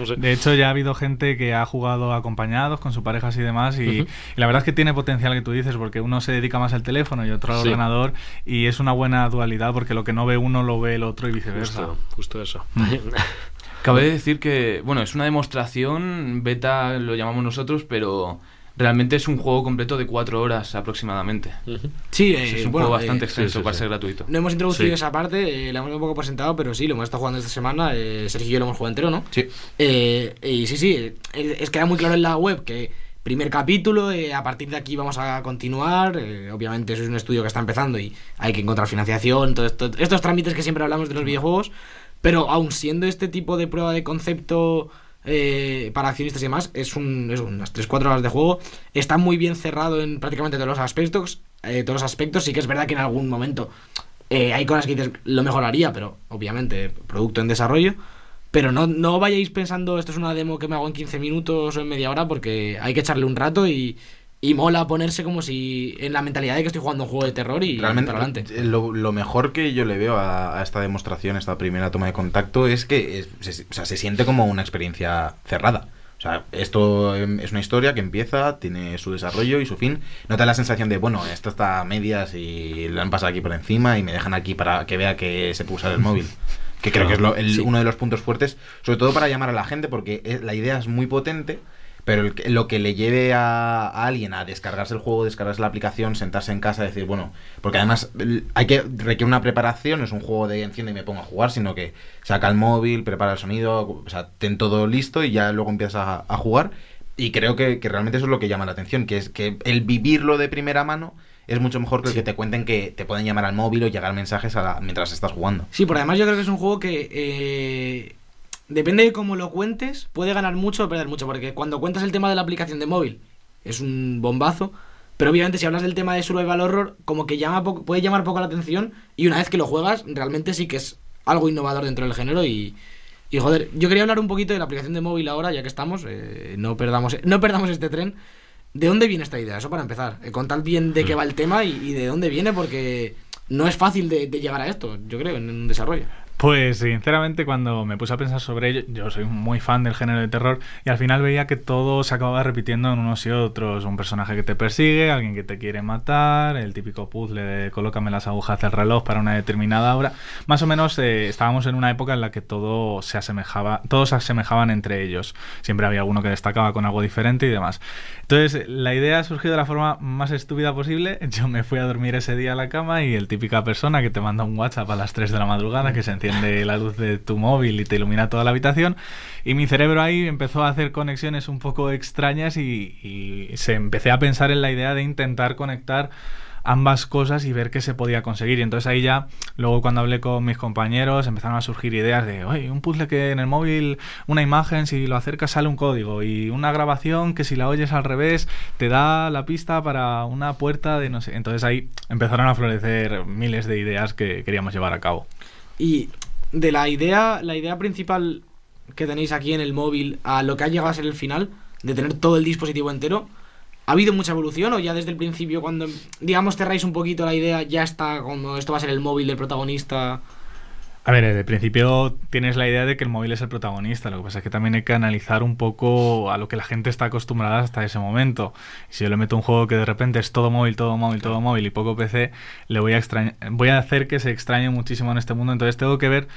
no sé. De hecho, ya ha habido gente que ha jugado acompañados con sus parejas y demás. Y, Ujú. y la verdad es que tiene potencial que tú dices, porque uno se dedica más al teléfono y otro al Sí. ordenador. Y es una buena dualidad, porque lo que no ve uno lo ve el otro y viceversa. Justo, justo eso. Cabe decir que, bueno, es una demostración, beta lo llamamos nosotros, pero realmente es un juego completo de cuatro horas aproximadamente. Sí, eh, es un bueno, juego bastante eh, extenso sí, sí, para sí. ser gratuito. No hemos introducido Sí. esa parte, eh, la hemos un poco presentado, pero sí, lo hemos estado jugando esta semana. eh, Sergio y yo lo hemos jugado entero, ¿no? Sí. Eh, y sí, sí, eh, es que era muy claro en la web que primer capítulo, eh, a partir de aquí vamos a continuar. eh, obviamente, eso es un estudio que está empezando y hay que encontrar financiación, todo esto- estos trámites que siempre hablamos de los videojuegos. Pero aun siendo este tipo de prueba de concepto eh, para accionistas y demás, es, un, es unas 3-4 horas de juego. Está muy bien cerrado en prácticamente todos los aspectos. eh, todos los aspectos. Sí que es verdad que en algún momento eh, hay cosas que dices, lo mejoraría, pero obviamente, producto en desarrollo. Pero no, no vayáis pensando, esto es una demo que me hago en 15 minutos o en media hora, porque hay que echarle un rato y, y mola ponerse como si en la mentalidad de que estoy jugando un juego de terror y Realmente, para adelante. eh, lo, lo mejor que yo le veo a, a esta demostración, esta primera toma de contacto, es que es- se, o sea, se siente como una experiencia cerrada. O sea, esto em, es una historia que empieza, tiene su desarrollo y su fin. No te da la sensación de, bueno, esto está a medias y lo han pasado aquí por encima y me dejan aquí para que vea que se puede usar el móvil. Que creo que es lo- el- Sí. uno de los puntos fuertes, sobre todo para llamar a la gente, porque la idea es muy potente, pero el lo que le lleve a, a alguien a descargarse el juego, descargarse la aplicación, sentarse en casa decir, bueno, porque además hay que requiere una preparación, no es un juego de enciende y me pongo a jugar, sino que saca el móvil, prepara el sonido, o sea, ten todo listo y ya luego empiezas a, a jugar. Y creo que, que realmente eso es lo que llama la atención, que es que el vivirlo de primera mano es mucho mejor que el que te cuenten que te pueden llamar al móvil o llegar mensajes a la- mientras estás jugando. Sí, por además yo creo que es un juego que eh, depende de cómo lo cuentes, puede ganar mucho o perder mucho, porque cuando cuentas el tema de la aplicación de móvil es un bombazo, pero obviamente si hablas del tema de survival horror, como que llama poco- puede llamar poco la atención y una vez que lo juegas, realmente sí que es algo innovador dentro del género y, y joder, yo quería hablar un poquito de la aplicación de móvil ahora, ya que estamos, eh, no, perdamos, no perdamos este tren. ¿De dónde viene esta idea? Eso para empezar. Eh, contad bien de qué va el tema y, y de dónde viene, porque no es fácil de, de llegar a esto, yo creo, en un desarrollo. Pues sinceramente cuando me puse a pensar sobre ello, yo soy muy fan del género de terror y al final veía que todo se acababa repitiendo en unos y otros. Un personaje que te persigue, alguien que te quiere matar, el típico puzzle de colócame las agujas del reloj para una determinada hora. Más o menos eh, estábamos en una época en la que todo se asemejaba, todos se asemejaban entre ellos. Siempre había alguno que destacaba con algo diferente y demás. Entonces la idea surgió de la forma más estúpida posible. Yo me fui a dormir ese día a la cama y el típica persona que te manda un WhatsApp a las 3 de la madrugada que se enciende la luz de tu móvil y te ilumina toda la habitación. Y mi cerebro ahí empezó a hacer conexiones un poco extrañas y, y se empecé a pensar en la idea de intentar conectar ambas cosas y ver qué se podía conseguir. Y entonces ahí ya, luego cuando hablé con mis compañeros, empezaron a surgir ideas de, oye, un puzzle que en el móvil, una imagen, si lo acercas sale un código, y una grabación que si la oyes al revés, te da la pista para una puerta de no sé. Entonces ahí empezaron a florecer miles de ideas que queríamos llevar a cabo. Y de la idea, la idea principal que tenéis aquí en el móvil a lo que ha llegado a ser el final, de tener todo el dispositivo entero, ¿ha habido mucha evolución o ya desde el principio, cuando, digamos, cerráis un poquito la idea, ya está como esto va a ser el móvil del protagonista? A ver, desde el principio tienes la idea de que el móvil es el protagonista, lo que pasa es que también hay que analizar un poco a lo que la gente está acostumbrada hasta ese momento. Si yo le meto un juego que de repente es todo móvil, todo móvil, todo móvil y poco PC, le voy a extrañar, voy a hacer que se extrañe muchísimo en este mundo, entonces tengo que ver,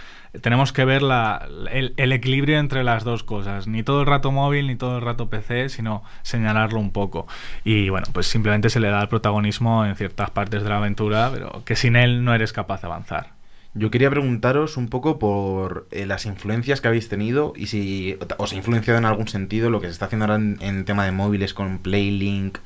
tenemos que ver la, el, el equilibrio entre las dos cosas, ni todo el rato móvil ni todo el rato PC, sino señalarlo un poco. Y bueno, pues simplemente se le da el protagonismo en ciertas partes de la aventura, pero que sin él no eres capaz de avanzar. Yo quería preguntaros un poco por eh, las influencias que habéis tenido y si os ha influenciado en algún sentido lo que se está haciendo ahora en, en tema de móviles con Playlink,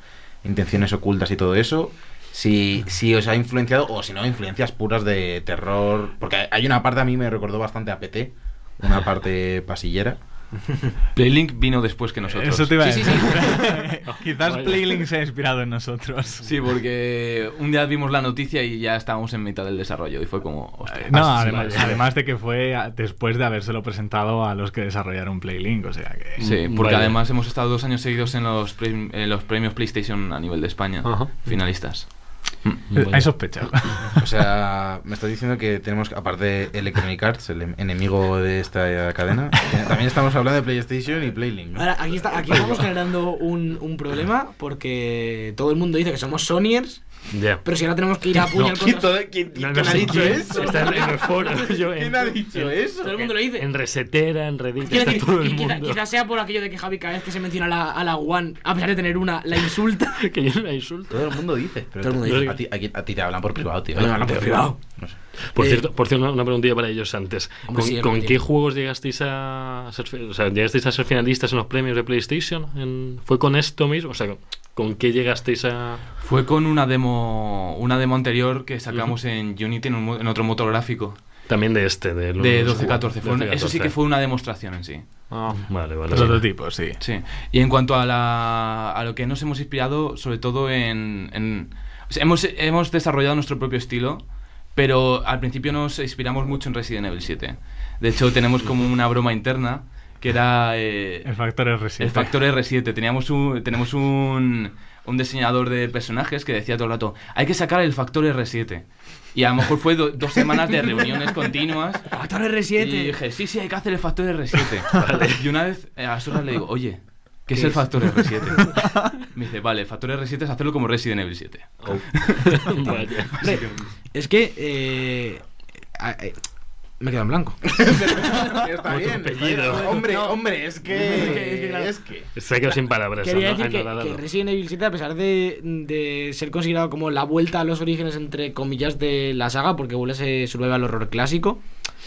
intenciones ocultas y todo eso. Si, si os ha influenciado o si no, influencias puras de terror. Porque hay una parte a mí me recordó bastante a PT, una parte pasillera. Playlink vino después que nosotros. Eso te iba a Sí, sí, decir. Quizás Playlink se ha inspirado en nosotros. Sí, porque un día vimos la noticia y ya estábamos en mitad del desarrollo y fue como, hostia. No, además, de que fue después de habérselo presentado a los que desarrollaron Playlink, o sea que... Sí, porque Vale. además hemos estado dos años seguidos en los, pre- en los premios PlayStation a nivel de España, Ajá. finalistas. Eh, Hay sospechado. O sea, me estás diciendo que tenemos, aparte de Electronic Arts, el em- enemigo de esta cadena, que también estamos hablando de PlayStation y Playlink. ¿no? Ahora, aquí, está, aquí estamos generando un, un problema porque todo el mundo dice que somos Sonyers, Pero si ahora tenemos que ir a puñal ¿Quién, contra... todo- quién- No, no quién ha dicho quién. eso? Está en, en el foro. Yo en- ¿Quién ha dicho eso? Todo el mundo lo dice. En Resetera, en Reddit, Quiero está decir, todo el qui- quizá- mundo. quizás sea por aquello de que Javi cada vez que se menciona a la, a la One, a pesar de tener una, la insulta. que yo no la insulto. Todo el mundo dice. Pero Todo el mundo dice. A, ti, a ti- a ti te hablan por privado, tío. Hablan por privado. No sé. Por Eh, cierto, por cierto una, una preguntilla para ellos antes. ¿Con, sí, con hombre, qué juegos llegasteis a ser, fi- o sea, llegasteis a ser finalistas en los premios de PlayStation? En- ¿Fue con esto mismo? O sea, ¿con qué llegasteis a...? Fue con una demo una demo anterior que sacamos en Unity en, un en otro motor gráfico También de este, de, los- de 12-14. Fue un- 12-14. Eso sí que fue una demostración en sí. Ah, vale, vale. Prototipo, sí. Sí. Y en cuanto a, la, a lo que nos hemos inspirado, sobre todo en... en- o sea, hemos, hemos desarrollado nuestro propio estilo, pero al principio nos inspiramos mucho en Resident Evil 7. De hecho, tenemos como una broma interna que era... eh, El factor R7. el factor R7. Teníamos un, tenemos un, un diseñador de personajes que decía todo el rato, hay que sacar el factor R7. Y a lo mejor fue do- dos semanas de reuniones continuas. Factor R7. Y dije, sí, sí, hay que hacer el factor R7. Y una vez eh, a solas le digo, oye, ¿qué es ¿Qué el es? factor R7? Me dice, vale, el factor R7 es hacerlo como Resident Evil 7. Vaya. Hombre, es que... eh, eh, me quedo en blanco. Está bien. Hombre, hombre, es que- es que que... claro. Es que... Se quedado sin palabras. Quería decir que, Resident Evil 7, a pesar de, de ser considerado como la vuelta a los orígenes, entre comillas, de la saga, porque vuelve a ese survival horror clásico,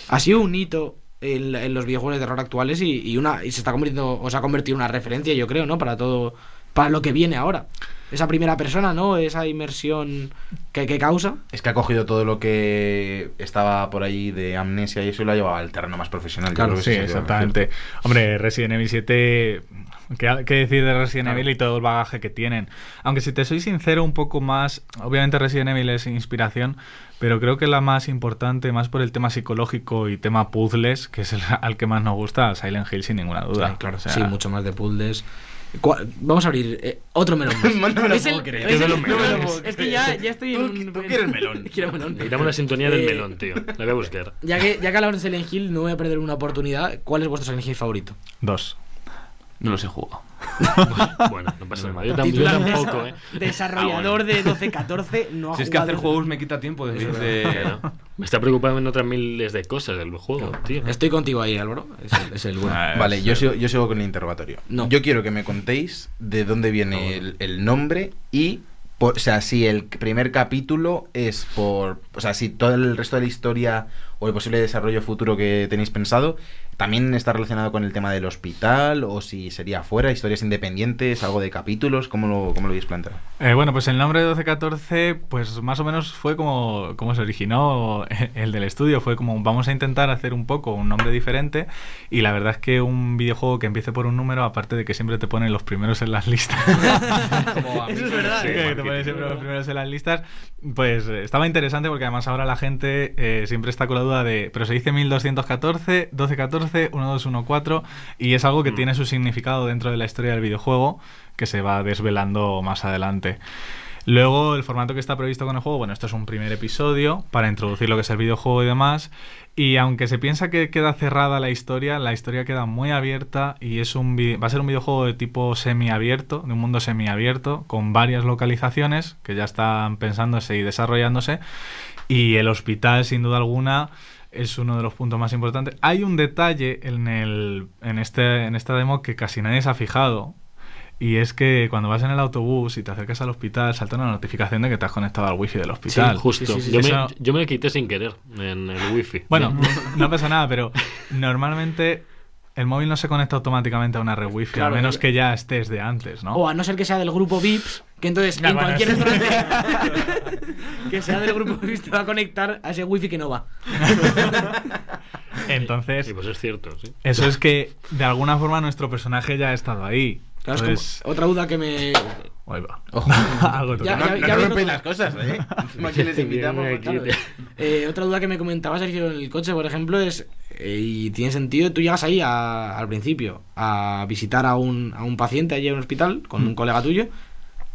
ha sido un hito en, en los videojuegos de terror actuales y, y una y se está convirtiendo, o se ha convertido en una referencia, yo creo, ¿no? Para todo, para lo que viene ahora. Esa primera persona, ¿no? Esa inmersión que, que causa. Es que ha cogido todo lo que estaba por ahí de amnesia y eso y lo ha llevado al terreno más profesional. Claro, sí, exactamente. Hombre, Resident Evil 7. ¿Qué, qué decir de Resident Evil y todo el bagaje que tienen? Aunque si te soy sincero, un poco más. Obviamente, Resident Evil es inspiración, pero creo que la más importante, más por el tema psicológico y tema puzzles, que es el al que más nos gusta, Silent Hill, sin ninguna duda. Sí, claro, O sea, sí, mucho más de puzzles. Vamos a abrir eh, otro melón más. No me lo Es puedo el- creer. es Yo el- me lo no me lo melones. puedo- Es que ya, ya estoy en un... tú quieres melón. Quiero melón. Necesitamos la sintonía del Eh, melón, tío. La voy a buscar. Ya que, ya que hablamos de Silent Hill, no voy a perder una oportunidad. ¿Cuál es vuestro Silent Hill favorito? Dos. No los he jugado. Bueno, no pasa nada. Yo, tam- yo Titular tampoco, ¿eh? Desarrollador de 12-14 no ha Si es que hacer juegos me quita tiempo de... Me está preocupando en otras miles de cosas del juego, tío. Estoy contigo ahí, Álvaro. Es el, es el bueno. Ah, Vale, es- yo sigo, yo sigo con el interrogatorio. No. Yo quiero que me contéis de dónde viene Ah, bueno. el, el nombre y, por- o sea, si el primer capítulo es por, o sea, si todo el resto de la historia o el posible desarrollo futuro que tenéis pensado también está relacionado con el tema del hospital o si sería fuera, historias independientes, algo de capítulos, ¿cómo lo, cómo lo habéis planteado? Eh, bueno, pues el nombre de 1214, pues más o menos fue como, como se originó el del estudio. Fue como vamos a intentar hacer un poco un nombre diferente. Y la verdad es que un videojuego que empiece por un número, aparte de que siempre te ponen los primeros en las listas. Eso es verdad. Sí, que te ponen siempre los primeros en las listas. Pues eh, estaba interesante porque además ahora la gente eh, siempre está con la duda de, pero se dice 1214, 1214 1214, 1214 y es algo que tiene su significado dentro de la historia del videojuego que se va desvelando más adelante. Luego, el formato que está previsto con el juego, bueno, esto es un primer episodio para introducir lo que es el videojuego y demás. Y aunque se piensa que queda cerrada la historia, la historia queda muy abierta y es un va a ser un videojuego de tipo semiabierto, de un mundo semiabierto, con varias localizaciones que ya están pensándose y desarrollándose. Y el hospital, sin duda alguna, es uno de los puntos más importantes. Hay un detalle en, el, en, este, en esta demo que casi nadie se ha fijado. Y es que cuando vas en el autobús y te acercas al hospital, salta una notificación de que te has conectado al wifi del hospital. Justo. Sí, sí, sí, yo, eso- me, yo me lo quité sin querer en el wifi. Bueno, no pasa nada, pero normalmente el móvil no se conecta automáticamente a una red wifi, Claro, a menos es- que ya estés de antes, ¿no? O a no ser que sea del grupo VIPs, que entonces en bueno, cualquier sí. restaurante que sea del grupo va a conectar a ese wifi que no va. Entonces, Sí, pues es cierto, sí. eso es que de alguna forma nuestro personaje ya ha estado ahí. Claro, es como- Entonces, otra duda que me... Ahí va. Ojo. Algo Ya- no total. no ya otro- las cosas, ¿eh? Que les invitamos. Claro. Eh, otra duda que me comentaba Sergio en el coche, por ejemplo, es, eh, y tiene sentido, tú llegas ahí a- al principio a visitar a un, a un paciente allí en un hospital con un colega tuyo,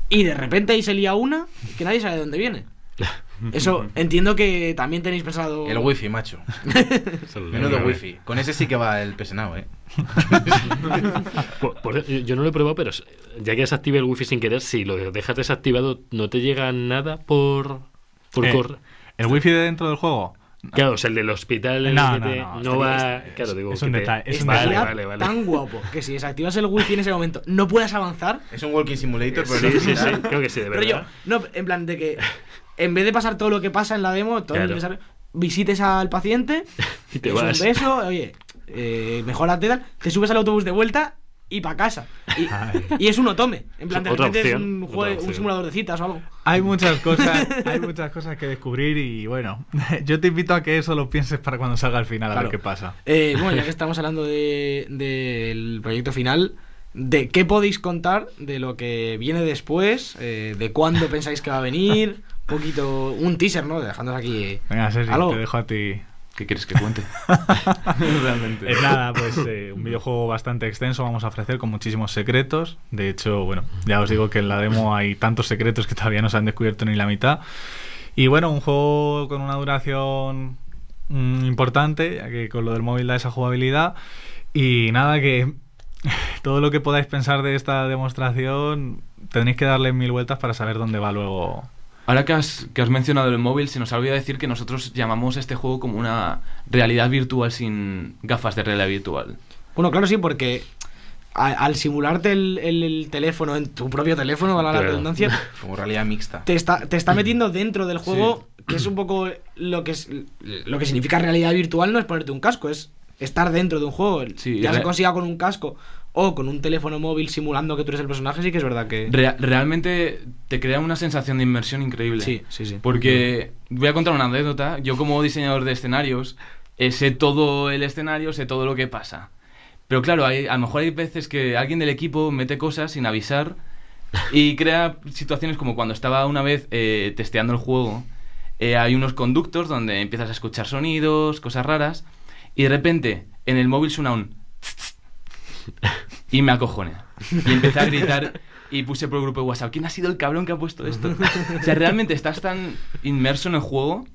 y de repente ahí se lía una que nadie sabe de dónde viene. Eso entiendo que también tenéis pensado... El wifi, macho. Menudo wifi. Con ese sí que va el pesenado, ¿eh? Por- por- yo no lo he probado, pero ya que desactive el wifi sin querer, si lo dejas desactivado, no te llega nada por, por Eh, correo. ¿El wifi de dentro del juego? Claro, o sea, el del hospital el No, que no, te- no, no va. estaría- Claro, digo. es que un te- detalle, es un vale, Estaría vale, vale. tan guapo que si desactivas el wifi en ese momento no puedes avanzar. Es un walking simulator, pero Sí, no sí, sí, hospital. creo que sí, de Pero verdad. yo, no, en plan de que en vez de pasar todo lo que pasa en la demo, todo el Claro. desarrollo, visites al paciente, Y te vas. un beso, oye, eh, mejorate tal, te subes al autobús de vuelta y para casa. Y, y es un otome. En plan, de repente es un, otra jue- un simulador de citas o algo. Hay muchas cosas, hay muchas cosas que descubrir y bueno, yo te invito a que eso lo pienses para cuando salga al final a ver qué pasa. Eh, bueno, ya que estamos hablando de- del proyecto final, ¿de qué podéis contar de lo que viene después? Eh, ¿De cuándo pensáis que va a venir? Un poquito, un teaser, ¿no? Dejándonos aquí. eh, Venga, Sergi, ¿Algo? te dejo a ti. ¿Qué quieres que cuente? Realmente. Eh, nada, pues eh, un videojuego bastante extenso vamos a ofrecer con muchísimos secretos. De hecho, bueno, ya os digo que en la demo hay tantos secretos que todavía no se han descubierto ni la mitad. Y bueno, un juego con una duración mm, importante, ya que con lo del móvil da esa jugabilidad. Y nada, que todo lo que podáis pensar de esta demostración tenéis que darle mil vueltas para saber dónde va luego. Ahora que has, que has mencionado el móvil, se nos ha olvidado decir que nosotros llamamos a este juego como una realidad virtual sin gafas de realidad virtual. Bueno, claro, sí, porque a- al simularte el, el- el teléfono en tu propio teléfono, valga la Claro. redundancia, Como realidad mixta. te está, te está metiendo dentro del juego, que es un poco lo que, es, lo que significa realidad virtual, no es ponerte un casco, es estar dentro de un juego. Sí, ya se consiga con un casco o con un teléfono móvil simulando que tú eres el personaje, sí que es verdad que... Rea- realmente te crea una sensación de inmersión increíble. Sí, sí, sí. Porque voy a contar una anécdota. Yo como diseñador de escenarios eh, sé todo el escenario, sé todo lo que pasa. Pero claro, hay- a lo mejor hay veces que alguien del equipo mete cosas sin avisar y crea situaciones como cuando estaba una vez eh, testeando el juego. eh, hay unos conductos donde empiezas a escuchar sonidos, cosas raras, y de repente en el móvil suena un... Y me acojoné. Y empecé a gritar y puse por el grupo de WhatsApp, ¿quién ha sido el cabrón que ha puesto esto? O sea, realmente estás tan inmerso en el juego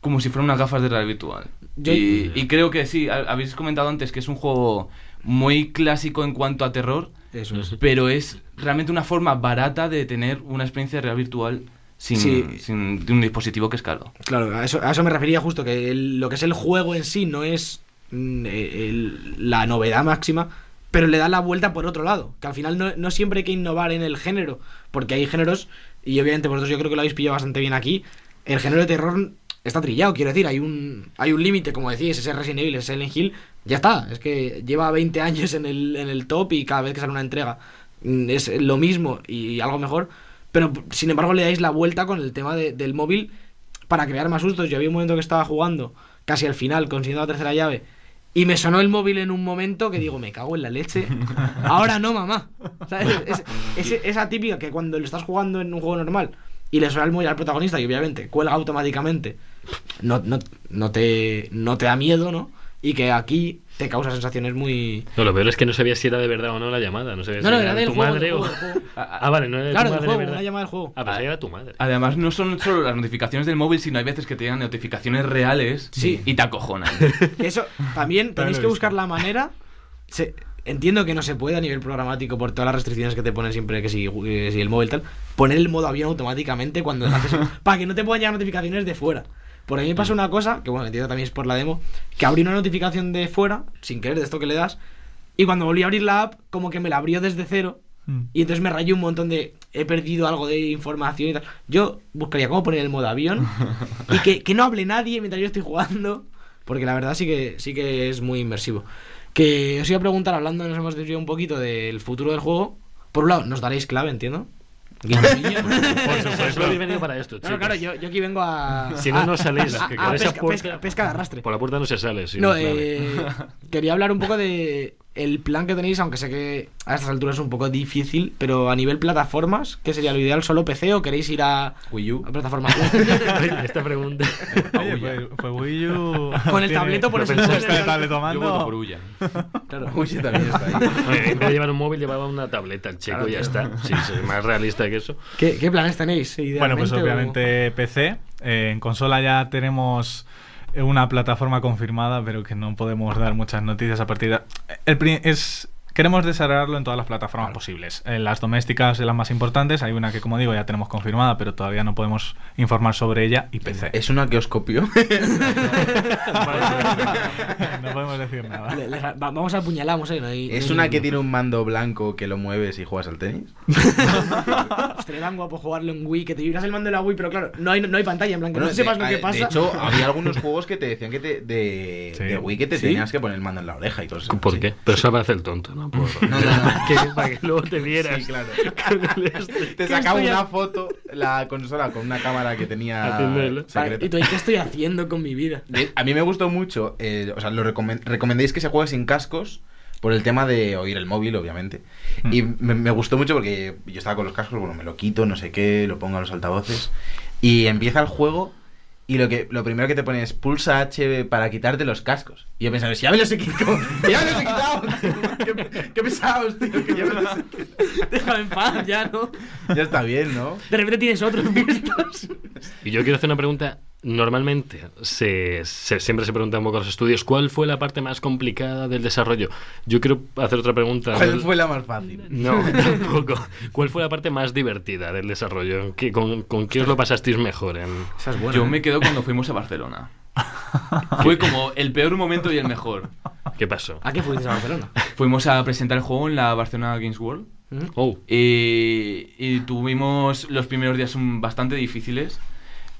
como si fueran unas gafas de realidad virtual. Yo- Y, y creo que sí, ha- habéis comentado antes que es un juego muy clásico en cuanto a terror, Eso es. pero es realmente una forma barata de tener una experiencia de realidad virtual sin, Sí. sin de un dispositivo que es caro. Claro, a eso, a eso me refería justo, que el- lo que es el juego en sí no es mm, eh, la novedad máxima, pero le da la vuelta por otro lado, que al final no, no siempre hay que innovar en el género, porque hay géneros, y obviamente vosotros yo creo que lo habéis pillado bastante bien aquí, el género de terror está trillado, quiero decir, hay un, hay un límite, como decís, ese Resident Evil, ese Silent Hill, ya está, es que lleva 20 años en el, en el top y cada vez que sale una entrega mm, es lo mismo y algo mejor, pero sin embargo le dais la vuelta con el tema de- del móvil para crear más sustos. Yo había un momento que estaba jugando casi al final, consiguiendo la tercera llave, y me sonó el móvil en un momento que digo, me cago en la leche. Ahora no, mamá. ¿Sabes? Es- es- esa típica que cuando lo estás jugando en un juego normal y le suena el móvil al protagonista y obviamente cuelga automáticamente, no, no, no, te, no te da miedo, ¿no? Y que aquí te causa sensaciones muy... No, lo peor es que no sabía si era de verdad o no la llamada. No sabía No, si no, era era de tu juego, madre o. juego. Ah, vale, no era de Claro, tu madre, juego, de verdad. una llamada del juego. Ah, pues era tu madre. Además, no son solo las notificaciones del móvil, sino hay veces que te llegan notificaciones reales Sí. y te acojonan. Eso también tenéis que buscar la manera. se- entiendo que no se puede a nivel programático por todas las restricciones que te ponen siempre que si, eh, si el móvil tal. Poner el modo avión automáticamente cuando haces. para que no te puedan llegar notificaciones de fuera. Por ahí me pasó una cosa, que bueno, entiendo también es por la demo, que abrí una notificación de fuera, sin querer, de esto que le das, y cuando volví a abrir la app, como que me la abrió desde cero, Mm. y entonces me rayó un montón de. He perdido algo de información y tal. Yo buscaría cómo poner el modo avión y que, que no hable nadie mientras yo estoy jugando. Porque la verdad sí que, sí que es muy inmersivo. Que os iba a preguntar, hablando, nos hemos desviado un poquito del futuro del juego. Por un lado, nos daréis clave, entiendo. Guiño, guiño. Por supuesto, habéis venido para esto, Claro, chicos. claro, yo, yo aquí vengo a. Si no, no salís, a- que a con esa pesca, puerta- pesca- pesca de arrastre. Por la puerta no se sale. sí, No, claro. eh, quería hablar un poco de el plan que tenéis, aunque sé que a estas alturas es un poco difícil, pero a nivel plataformas, ¿qué sería lo ideal? ¿Solo PC o queréis ir a, Wii U. a plataformas? Esta pregunta. Oye, pues, pues Wii U. Con el tableto por eso. el tableto Yo voto mando. por Ulla. Claro. Sí, también está ahí. En vez de llevar un móvil, llevaba una tableta el chico y ya está. Sí, soy más realista que eso. ¿Qué, qué planes tenéis? Bueno, pues o- obviamente PC. Eh, en consola ya tenemos una plataforma confirmada, pero que no podemos dar muchas noticias a partir de... El es... Queremos desarrollarlo en todas las plataformas posibles. En las domésticas, en las más importantes, hay una que, como digo, ya tenemos confirmada, pero todavía no podemos informar sobre ella y PC. ¿Es una que os copió? no podemos decir nada. Le- les- va- vamos a apuñalamos, ¿eh? No hay- no ¿Es una que tiene un mando blanco que lo mueves y juegas al tenis? Estaría tan guapo jugarlo en Wii, que te vibras el mando de la Wii, pero claro, no hay, no hay pantalla, en que Bueno, no sepas de, lo que de pasa. hecho, había algunos juegos que te decían que te, de, Sí. de Wii que te ¿Sí? tenías que poner el mando en la oreja y cosas así. ¿Por qué? Pero eso va a hacer el tonto, ¿no? Por- No, no, no. que, para que luego te vieras. Sí, claro. este. Te ¿Qué sacaba una foto, la consola con una cámara que tenía secreta. ¿Y tú ahí qué estoy haciendo con mi vida? A mí me gustó mucho, eh, o sea, lo recomen- recomendéis que se juegue sin cascos por el tema de oír el móvil, obviamente. Y me, me gustó mucho porque yo estaba con los cascos, bueno, me lo quito, no sé qué, lo pongo a los altavoces y empieza el juego y lo que lo primero que te pone es pulsa H para quitarte los cascos. Y yo pensaba, si ya me los he quitado, ya me los he quitado. qué, pesados, tío, que. Déjame en paz, ya, ¿no? Ya está bien, ¿no? De repente tienes otros puestos. Y yo quiero hacer una pregunta. Normalmente se, se- siempre se pregunta un poco a los estudios cuál fue la parte más complicada del desarrollo. Yo quiero hacer otra pregunta. ¿Cuál fue la más fácil? No, tampoco. ¿Cuál fue la parte más divertida del desarrollo? ¿Qué- con, ¿Con qué os lo pasasteis mejor? En... Esa es buena. Yo me quedo cuando fuimos a Barcelona. Fue como el peor momento y el mejor. ¿Qué pasó? ¿A qué fuiste a Barcelona? Fuimos a presentar el juego en la Barcelona Games World. Oh, Y, y tuvimos los primeros días bastante difíciles,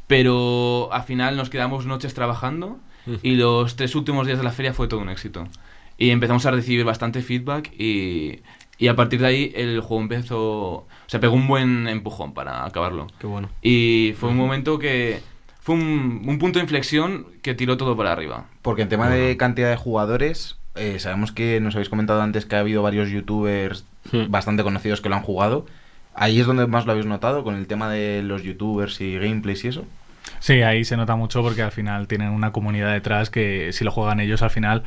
pero al final nos quedamos noches trabajando y los tres últimos días de la feria fue todo un éxito. Y empezamos a recibir bastante feedback y, y a partir de ahí el juego empezó, o sea, pegó un buen empujón para acabarlo. Qué bueno. Y fue un momento que fue un, un punto de inflexión que tiró todo para arriba. Porque en tema de cantidad de jugadores, eh, sabemos que nos habéis comentado antes que ha habido varios youtubers bastante conocidos que lo han jugado. Ahí es donde más lo habéis notado, con el tema de los youtubers y gameplays y eso. Sí, ahí se nota mucho porque al final tienen una comunidad detrás que si lo juegan ellos al final,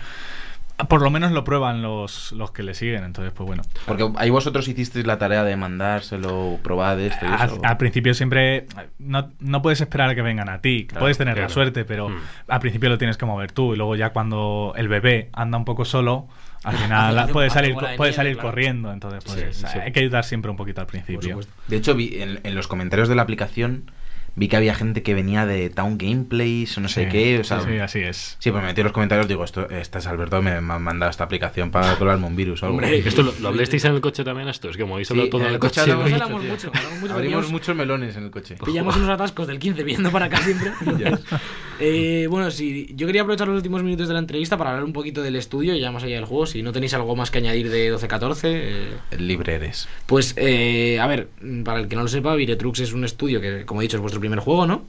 por lo menos lo prueban los, los que le siguen. Entonces, pues bueno. Porque ahí vosotros hicisteis la tarea de mandárselo, probad esto y Al, eso. al principio siempre no, no puedes esperar a que vengan a ti. Claro, puedes tener claro. la suerte, pero Mm. al principio lo tienes que mover tú. Y luego ya cuando el bebé anda un poco solo, al final puede salir, puede salir claro. corriendo. Entonces, pues Sí, sí. hay que ayudar siempre un poquito al principio. De hecho, vi en, en los comentarios de la aplicación vi que había gente que venía de Town Gameplays o no sé Sí, qué. O sea, sí, sí, así es. Sí, pues me metí en los comentarios digo, esto, este es Alberto, me, me ha mandado esta aplicación para colarme un virus o algo. Hombre, ¿Esto lo, lo hablasteis en el coche también esto? Es que como habéis Sí, hablado todo en el el coche coche. hablamos mucho, hablamos mucho, Abrimos muchos melones en el coche. Pillamos unos atascos del 15 viendo para acá siempre. Eh, bueno, sí, yo quería aprovechar los últimos minutos de la entrevista para hablar un poquito del estudio, ya más allá del juego. Si no tenéis algo más que añadir de 12-14, eh, Libre eres. pues, eh, a ver, para el que no lo sepa, Viretrux es un estudio que, como he dicho, es vuestro primer juego, ¿no?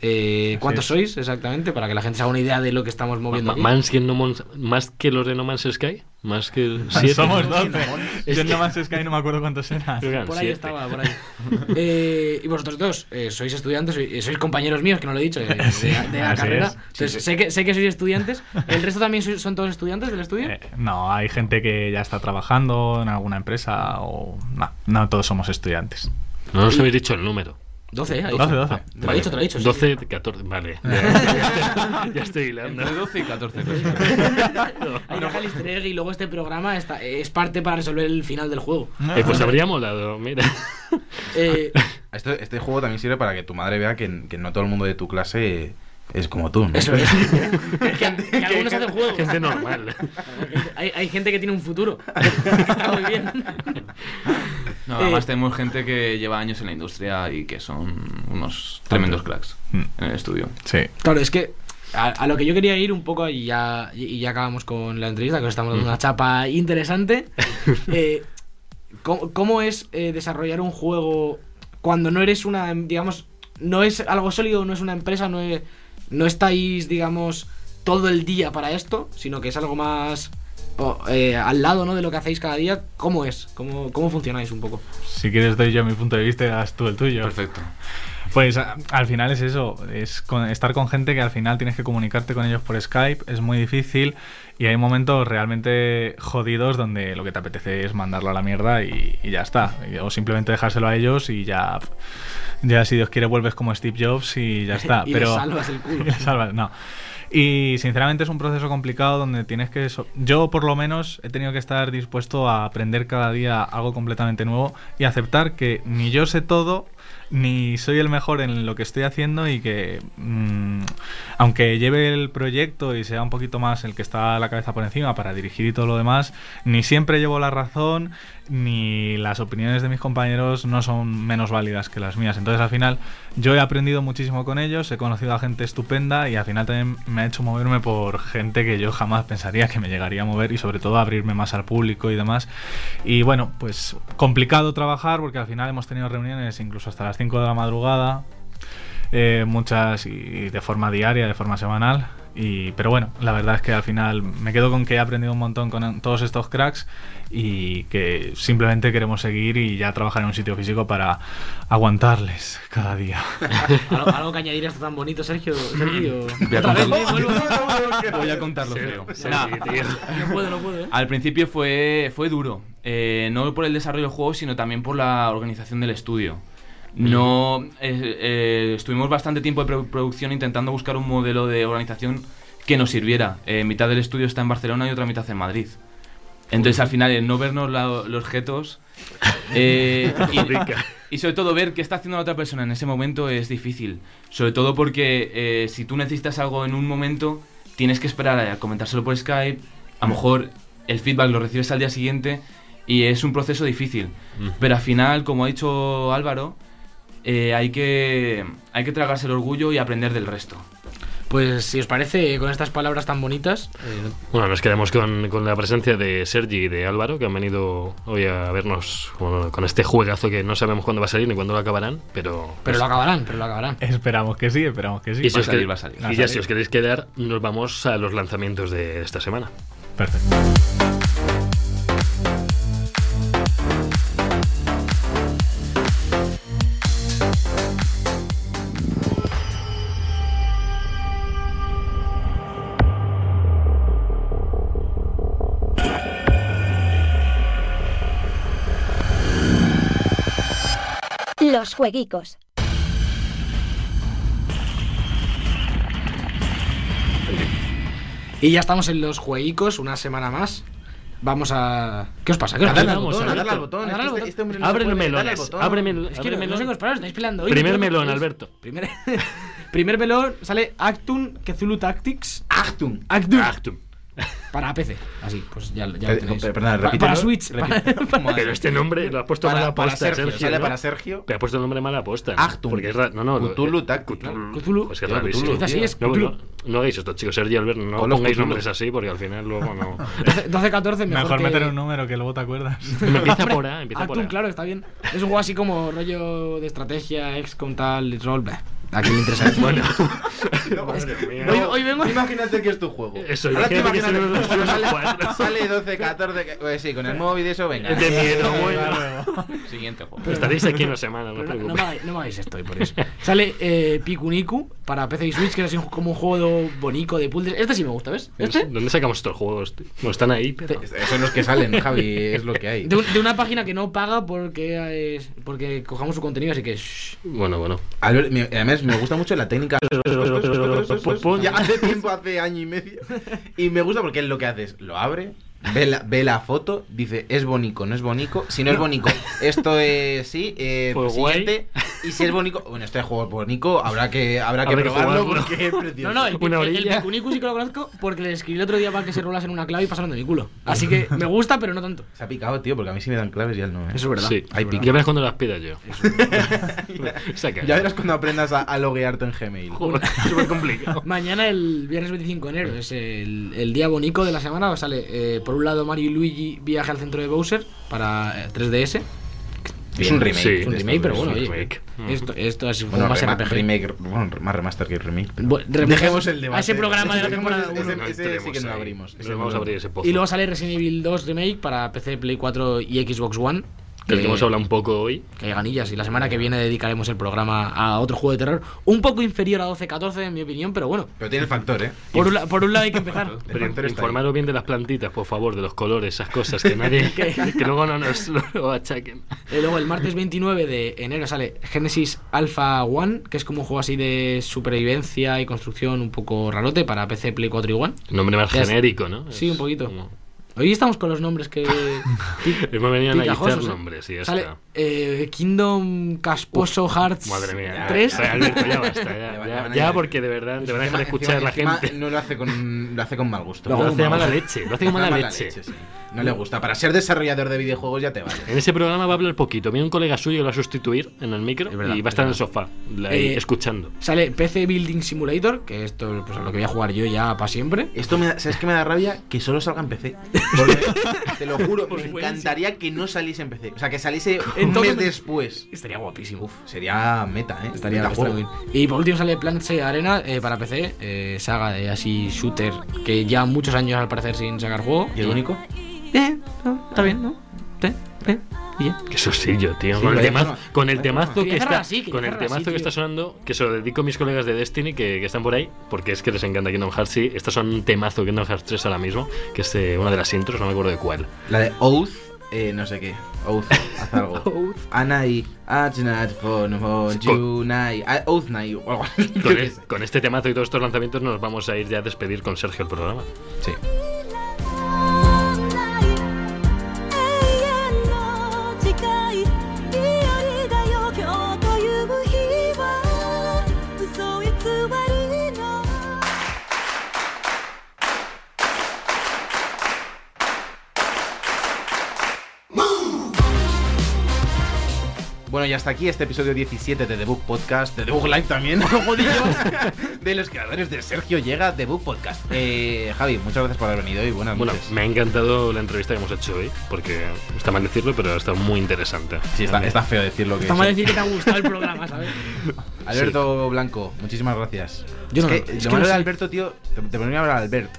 Eh, Así ¿Cuántos es. sois exactamente? Para que la gente se haga una idea de lo que estamos moviendo. Ma- aquí. más, que no Mon- más que los de No Man's Sky. Más que siete. Somos 12. Es Yo que- en No Man's Sky no me acuerdo cuántos eran. Que Por ahí siete. estaba, por ahí. Eh, y vosotros dos, eh, sois estudiantes, sois, sois compañeros míos, que no lo he dicho, de, de- de la carrera. es. Entonces, Sé, que, sé que sois estudiantes. ¿El resto también sois- son todos estudiantes del estudio? Eh, no, hay gente que ya está trabajando en alguna empresa o... No, no todos somos estudiantes. No nos habéis dicho el número. 12, ¿eh? Ahí 12, está. 12. Te lo he dicho, te lo he dicho. sí. 12, 14. Vale. Ya, estoy hilando. Entre 12 y 14. Ahí deja el easter egg y luego este programa está, es parte para resolver el final del juego. Eh, pues habría molado, mira. Eh, Este, este juego también sirve para que tu madre vea que, que no todo el mundo de tu clase es como tú. ¿no? eso es. que, que algunos hacen juegos. Gente normal. Hay, hay gente que tiene un futuro. Está muy bien. No, Eh, además tenemos gente que lleva años en la industria y que son unos tremendos cracks Mm. en el estudio. Sí. Claro, es que a, a lo que yo quería ir un poco y ya, y ya acabamos con la entrevista, que os estamos dando una chapa interesante. Eh, ¿cómo, cómo es eh, desarrollar un juego cuando no eres una, digamos, no es algo sólido, no es una empresa, no, es- no estáis, digamos, todo el día para esto, sino que es algo más eh, al lado ¿no? de lo que hacéis cada día? ¿Cómo es? ¿Cómo, cómo funcionáis un poco? Si quieres doy yo mi punto de vista y das tú el tuyo. Perfecto. Pues a- al final es eso, es con- estar con gente que al final tienes que comunicarte con ellos por Skype, es muy difícil y hay momentos realmente jodidos donde lo que te apetece es mandarlo a la mierda y, y ya está. O simplemente dejárselo a ellos y ya, ya si Dios quiere vuelves como Steve Jobs y ya está. Y pero le salvas el culo. y le salvas, no. Y sinceramente es un proceso complicado donde tienes que... so- Yo por lo menos he tenido que estar dispuesto a aprender cada día algo completamente nuevo y aceptar que ni yo sé todo, ni soy el mejor en lo que estoy haciendo y que mm, aunque lleve el proyecto y sea un poquito más el que está la cabeza por encima para dirigir y todo lo demás, ni siempre llevo la razón, ni las opiniones de mis compañeros no son menos válidas que las mías. Entonces al final yo he aprendido muchísimo con ellos, he conocido a gente estupenda y al final también me ha hecho moverme por gente que yo jamás pensaría que me llegaría a mover y sobre todo abrirme más al público y demás. Y bueno, pues complicado trabajar porque al final hemos tenido reuniones incluso hasta las 5 de la madrugada, eh, muchas y de forma diaria, de forma semanal. Y, pero bueno, la verdad es que al final me quedo con que he aprendido un montón con todos estos cracks y que simplemente queremos seguir y ya trabajar en un sitio físico para aguantarles cada día. ¿Algo, algo que añadir a esto tan bonito, Sergio? Sergio. Voy a contarlo. Vuelvo. Voy a contarlo feo. Sí, Nah, tío. No puedo, no puedo, ¿eh? Al principio fue, fue duro, eh, no por el desarrollo del juego, sino también por la organización del estudio. No, eh, eh, estuvimos bastante tiempo de pro- producción intentando buscar un modelo de organización que nos sirviera. Eh, mitad del estudio está en Barcelona y otra mitad en Madrid. Entonces al final el no vernos la- los jetos eh, y, y sobre todo ver qué está haciendo la otra persona en ese momento es difícil. Sobre todo porque eh, si tú necesitas algo en un momento tienes que esperar a comentárselo por Skype, a lo mejor el feedback lo recibes al día siguiente y es un proceso difícil. Pero al final, como ha dicho Álvaro, eh, hay, que, hay que tragarse el orgullo y aprender del resto. Pues si os parece, con estas palabras tan bonitas, eh, Bueno, nos quedamos con, con la presencia de Sergi y de Álvaro, que han venido hoy a vernos con, con este juegazo que no sabemos cuándo va a salir ni cuándo lo acabarán, pero... pero lo acabarán, pero lo acabarán. esperamos que sí, esperamos que sí. y, si va a os salir, quere- va a salir. y Va a ya salir. si os queréis quedar, nos vamos a los lanzamientos de esta semana. Perfecto. Los jueguicos. Y ya estamos en los jueguicos, una semana más. Vamos a. ¿Qué os pasa? ¿Qué os Dale pasa? al Vamos, botón, Alberto. dale al botón. Dale al es que botón. este- este no Abre puede, melones, abre mel- Es que no melón. sé qué os paráis, estáis peleando. Hoy Primer no melón, Alberto. Primer, primer melón sale Actun Cthulhu Tactics. Achtung. Actun. Actum. Para PC. Así, pues ya, ya Eh, lo tenéis. eh, perdona, Pa- para Switch. Para- Pero este nombre lo ha puesto Para, mala para aposta, Sergio, Sergio. para Sergio. Te ha puesto el nombre mala aposta. Achtung. Porque es ra- No, no. Cthulhu Tactics. Cthulhu. Cthulhu. Pues que Tío, rarísimo. Cthulhu, Es así, es No, no, no hagáis esto, chicos. Sergi y Albert, no Con pongáis Cthulhu. nombres así porque al final luego no. 12-14 mejor, Mejor que... meter un número que luego te acuerdas. empieza por A, empieza por Actun, A. claro, está bien. Es un juego así como rollo de estrategia, XCOM tal, rol. bah. ¿A quién le interesa? Bueno, Madre mía. No, Hoy- hoy vengo- Imagínate que es tu juego. Eso, Ahora te imagínate que son los sale, cuatro. sale 12, 14. que- Pues sí, con el móvil y eso, venga. de miedo, bueno. Siguiente juego. Pero estaréis aquí una semana, no os Pero no, no me preocupéis. hagáis, no me hagáis esto, y por eso. Sale eh, Pikuniku para PC y Switch, que es así como un juego bonito de puzzles. Este sí me gusta, ¿ves? Este. ¿Dónde sacamos estos juegos? tío? No están ahí, pero... Esos son los que salen, Javi, es lo que hay. De, un- de una página que no paga porque, es- porque cojamos su contenido, así que. shh. Bueno, bueno. Albert, además, me gusta mucho la técnica. Ya hace tiempo, hace año y medio. Y me gusta porque él lo que hace es lo abre, ve la, ve la foto, dice es bonito, no es bonito. Si no es bonito, esto es sí, eh, Pues guay. Y si es bonito, bueno, este juego es bonito, habrá que, habrá que Habrá que probarlo porque es precioso. No, no, el, Una el- sí que lo conozco porque le escribí el otro día para que se rolas en una clave y pasaron de mi culo. Así que me gusta, pero no tanto. Se ha picado, tío, porque a mí sí me dan claves y él no. ¿eh? Eso es verdad. Sí, Hay pique. ya verás cuando las pida yo. Ya verás cuando aprendas a, a loguearte en Gmail. Joder, súper complicado. Mañana, el viernes 25 de enero, es el, el día bonito de la semana. Sale eh, por un lado Mario y Luigi viaje al centro de Bowser para eh, 3DS. Es un remake. Sí, Es un remake, pero bueno, oye. Mm. Esto, esto es un Bueno, más rema- RPG. remake, bueno, más remaster que remake. pero- Bu- remake- Dejemos el debate. A ese programa de la temporada ese- uno. ese- ese sí que no lo abrimos. Ese vamos a abrir ese pozo. Y luego sale Resident Evil 2 Remake para PC, Play 4 y Xbox One. Del que hemos hablado un poco hoy. que hay ganillas. Y la semana que viene dedicaremos el programa a otro juego de terror. Un poco inferior a 12-14, en mi opinión, pero bueno. Pero tiene el factor, ¿eh? Por un, la- por un lado hay que empezar. Pero informaros bien de las plantitas, por favor, de los colores, esas cosas, que nadie. que, que luego no nos lo achaquen. Eh, luego el martes 29 de enero sale Genesis Alpha One, que es como un juego así de supervivencia y construcción un poco rarote para PC, Play 4 y One. Nombre más Ya genérico, ¿no? Sí, un poquito. como- Hoy estamos con los nombres que... Hemos venido a ¿eh? nombres y ya Sale está. Eh, Kingdom Casposo Hearts Madre mía. 3. Ya, Alberto, ya basta, ya, Ya, ya, porque de verdad te van a dejar de Encima- escuchar la encima gente. No lo hace con, lo hace con mal gusto. Lo Con hace de mal mala leche, lo hace de mala Mala leche. sí. No le gusta. Para ser desarrollador de videojuegos ya te vale. En ese programa va a hablar poquito. Viene un colega suyo que lo va a sustituir en el micro verdad, y va a estar en el sofá, ahí, Eh, escuchando. Sale PC Building Simulator, que esto pues, es lo que voy a jugar yo ya para siempre. Esto me da, ¿sabes qué me da rabia? Que solo salga en PC. Porque, te lo juro, me encantaría que no saliese en PC. O sea, que saliese En un mes me- después. Estaría guapísimo. Uf, sería meta, ¿eh? Estaría Meta estaría bien. Y por último sale Planet Side Arena eh, para PC, eh, saga de así shooter que ya muchos años al parecer sin sacar juego. ¿Y el único? Eh, no, está bien, ¿no? Eh, eh, y ya. Qué sosillo, tío. Sí, con, el temazo, con el Vaya temazo que está, así, con el temazo así, que está sonando, que se lo dedico a mis colegas de Destiny que, que están por ahí, porque es que les encanta Kingdom Hearts. Sí, estos son un temazo Kingdom Hearts 3 ahora mismo, que es eh, una de las intros, no me acuerdo de cuál. La de Oath, eh, no sé qué. Oath, haz algo. Anai, Ajnat, Fon, Fon, Junai, Oath Nai, o algo así. yo Con, el- con este temazo y todos estos lanzamientos nos vamos a ir ya a despedir con Sergio el programa. Sí. Bueno, y hasta aquí este episodio 17 de The Book Podcast, de The Book Live también, de los creadores de Sergio Llega, The Book Podcast. Eh, Javi, muchas gracias por haber venido y buenas Bueno, noches. me ha encantado la entrevista que hemos hecho hoy, porque está mal decirlo, pero ha estado muy interesante. Sí, está, está feo decirlo que Está mal decir que te ha gustado el programa, ¿sabes? Alberto Blanco, muchísimas gracias. Yo es no- que es lo que no de sé. Alberto, tío, te, te ponía a hablar Albert.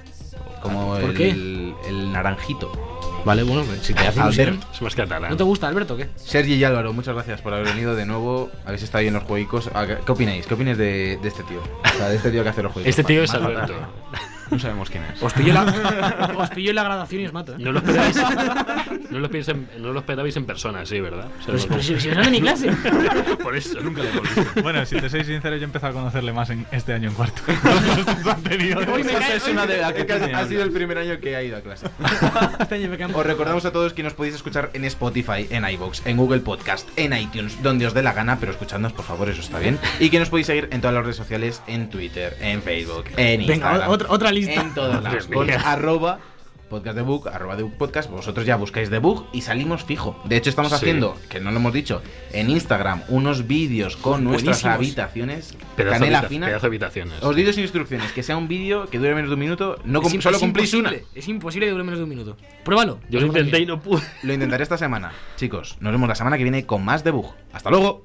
Como ¿Por el, qué? el naranjito. Vale, bueno, pues, si te hace Albert. ilusión. Es más catalán. ¿No te gusta, Alberto, o qué? Sergi y Álvaro, muchas gracias por haber venido de nuevo. Habéis estado ahí en los jueguicos. Ah, ¿Qué qué opináis? ¿Qué opináis de, de este tío? O sea, de este tío que hace los juegos. Este tío es Alberto. No sabemos quién es. Os pillo, la, os pillo en la graduación y os mato, ¿eh? No lo esperabais, no lo esperabais en, no lo esperabais en persona, sí, ¿verdad? O sea, Pero si- no- pero si, si no son de mi clase. por eso nunca lo hemos visto. Bueno, si te soy sincero, yo he empezado a conocerle más en este año en cuarto. Los anteriores. Hoy me cae- es una de las que Es que ha- sido el primer año que ha ido a clase. Este año me cae- Os recordamos a todos que nos podéis escuchar en Spotify, en iVoox, en Google Podcast, en iTunes, donde os dé la gana, pero escuchadnos por favor, eso está bien. Y que nos podéis seguir en todas las redes sociales, en Twitter, en Facebook, en Venga, Instagram. otra- otra lista. En todos lados. Dios Con arroba podcast de book, arroba de book podcast, vosotros ya buscáis de book y salimos fijo. De hecho, estamos Sí. haciendo, que no lo hemos dicho, en Instagram unos vídeos con nuestras Buenísimos. habitaciones, Pedazo, canela habita- fina. pedazo de habitaciones. Os doy dos instrucciones, que sea un vídeo que dure menos de un minuto, no Es solo es cumplís una. Es imposible que dure menos de un minuto. Pruébalo. Yo lo intenté y no pude. Lo intentaré esta semana. Chicos, nos vemos la semana que viene con más debug. ¡Hasta luego!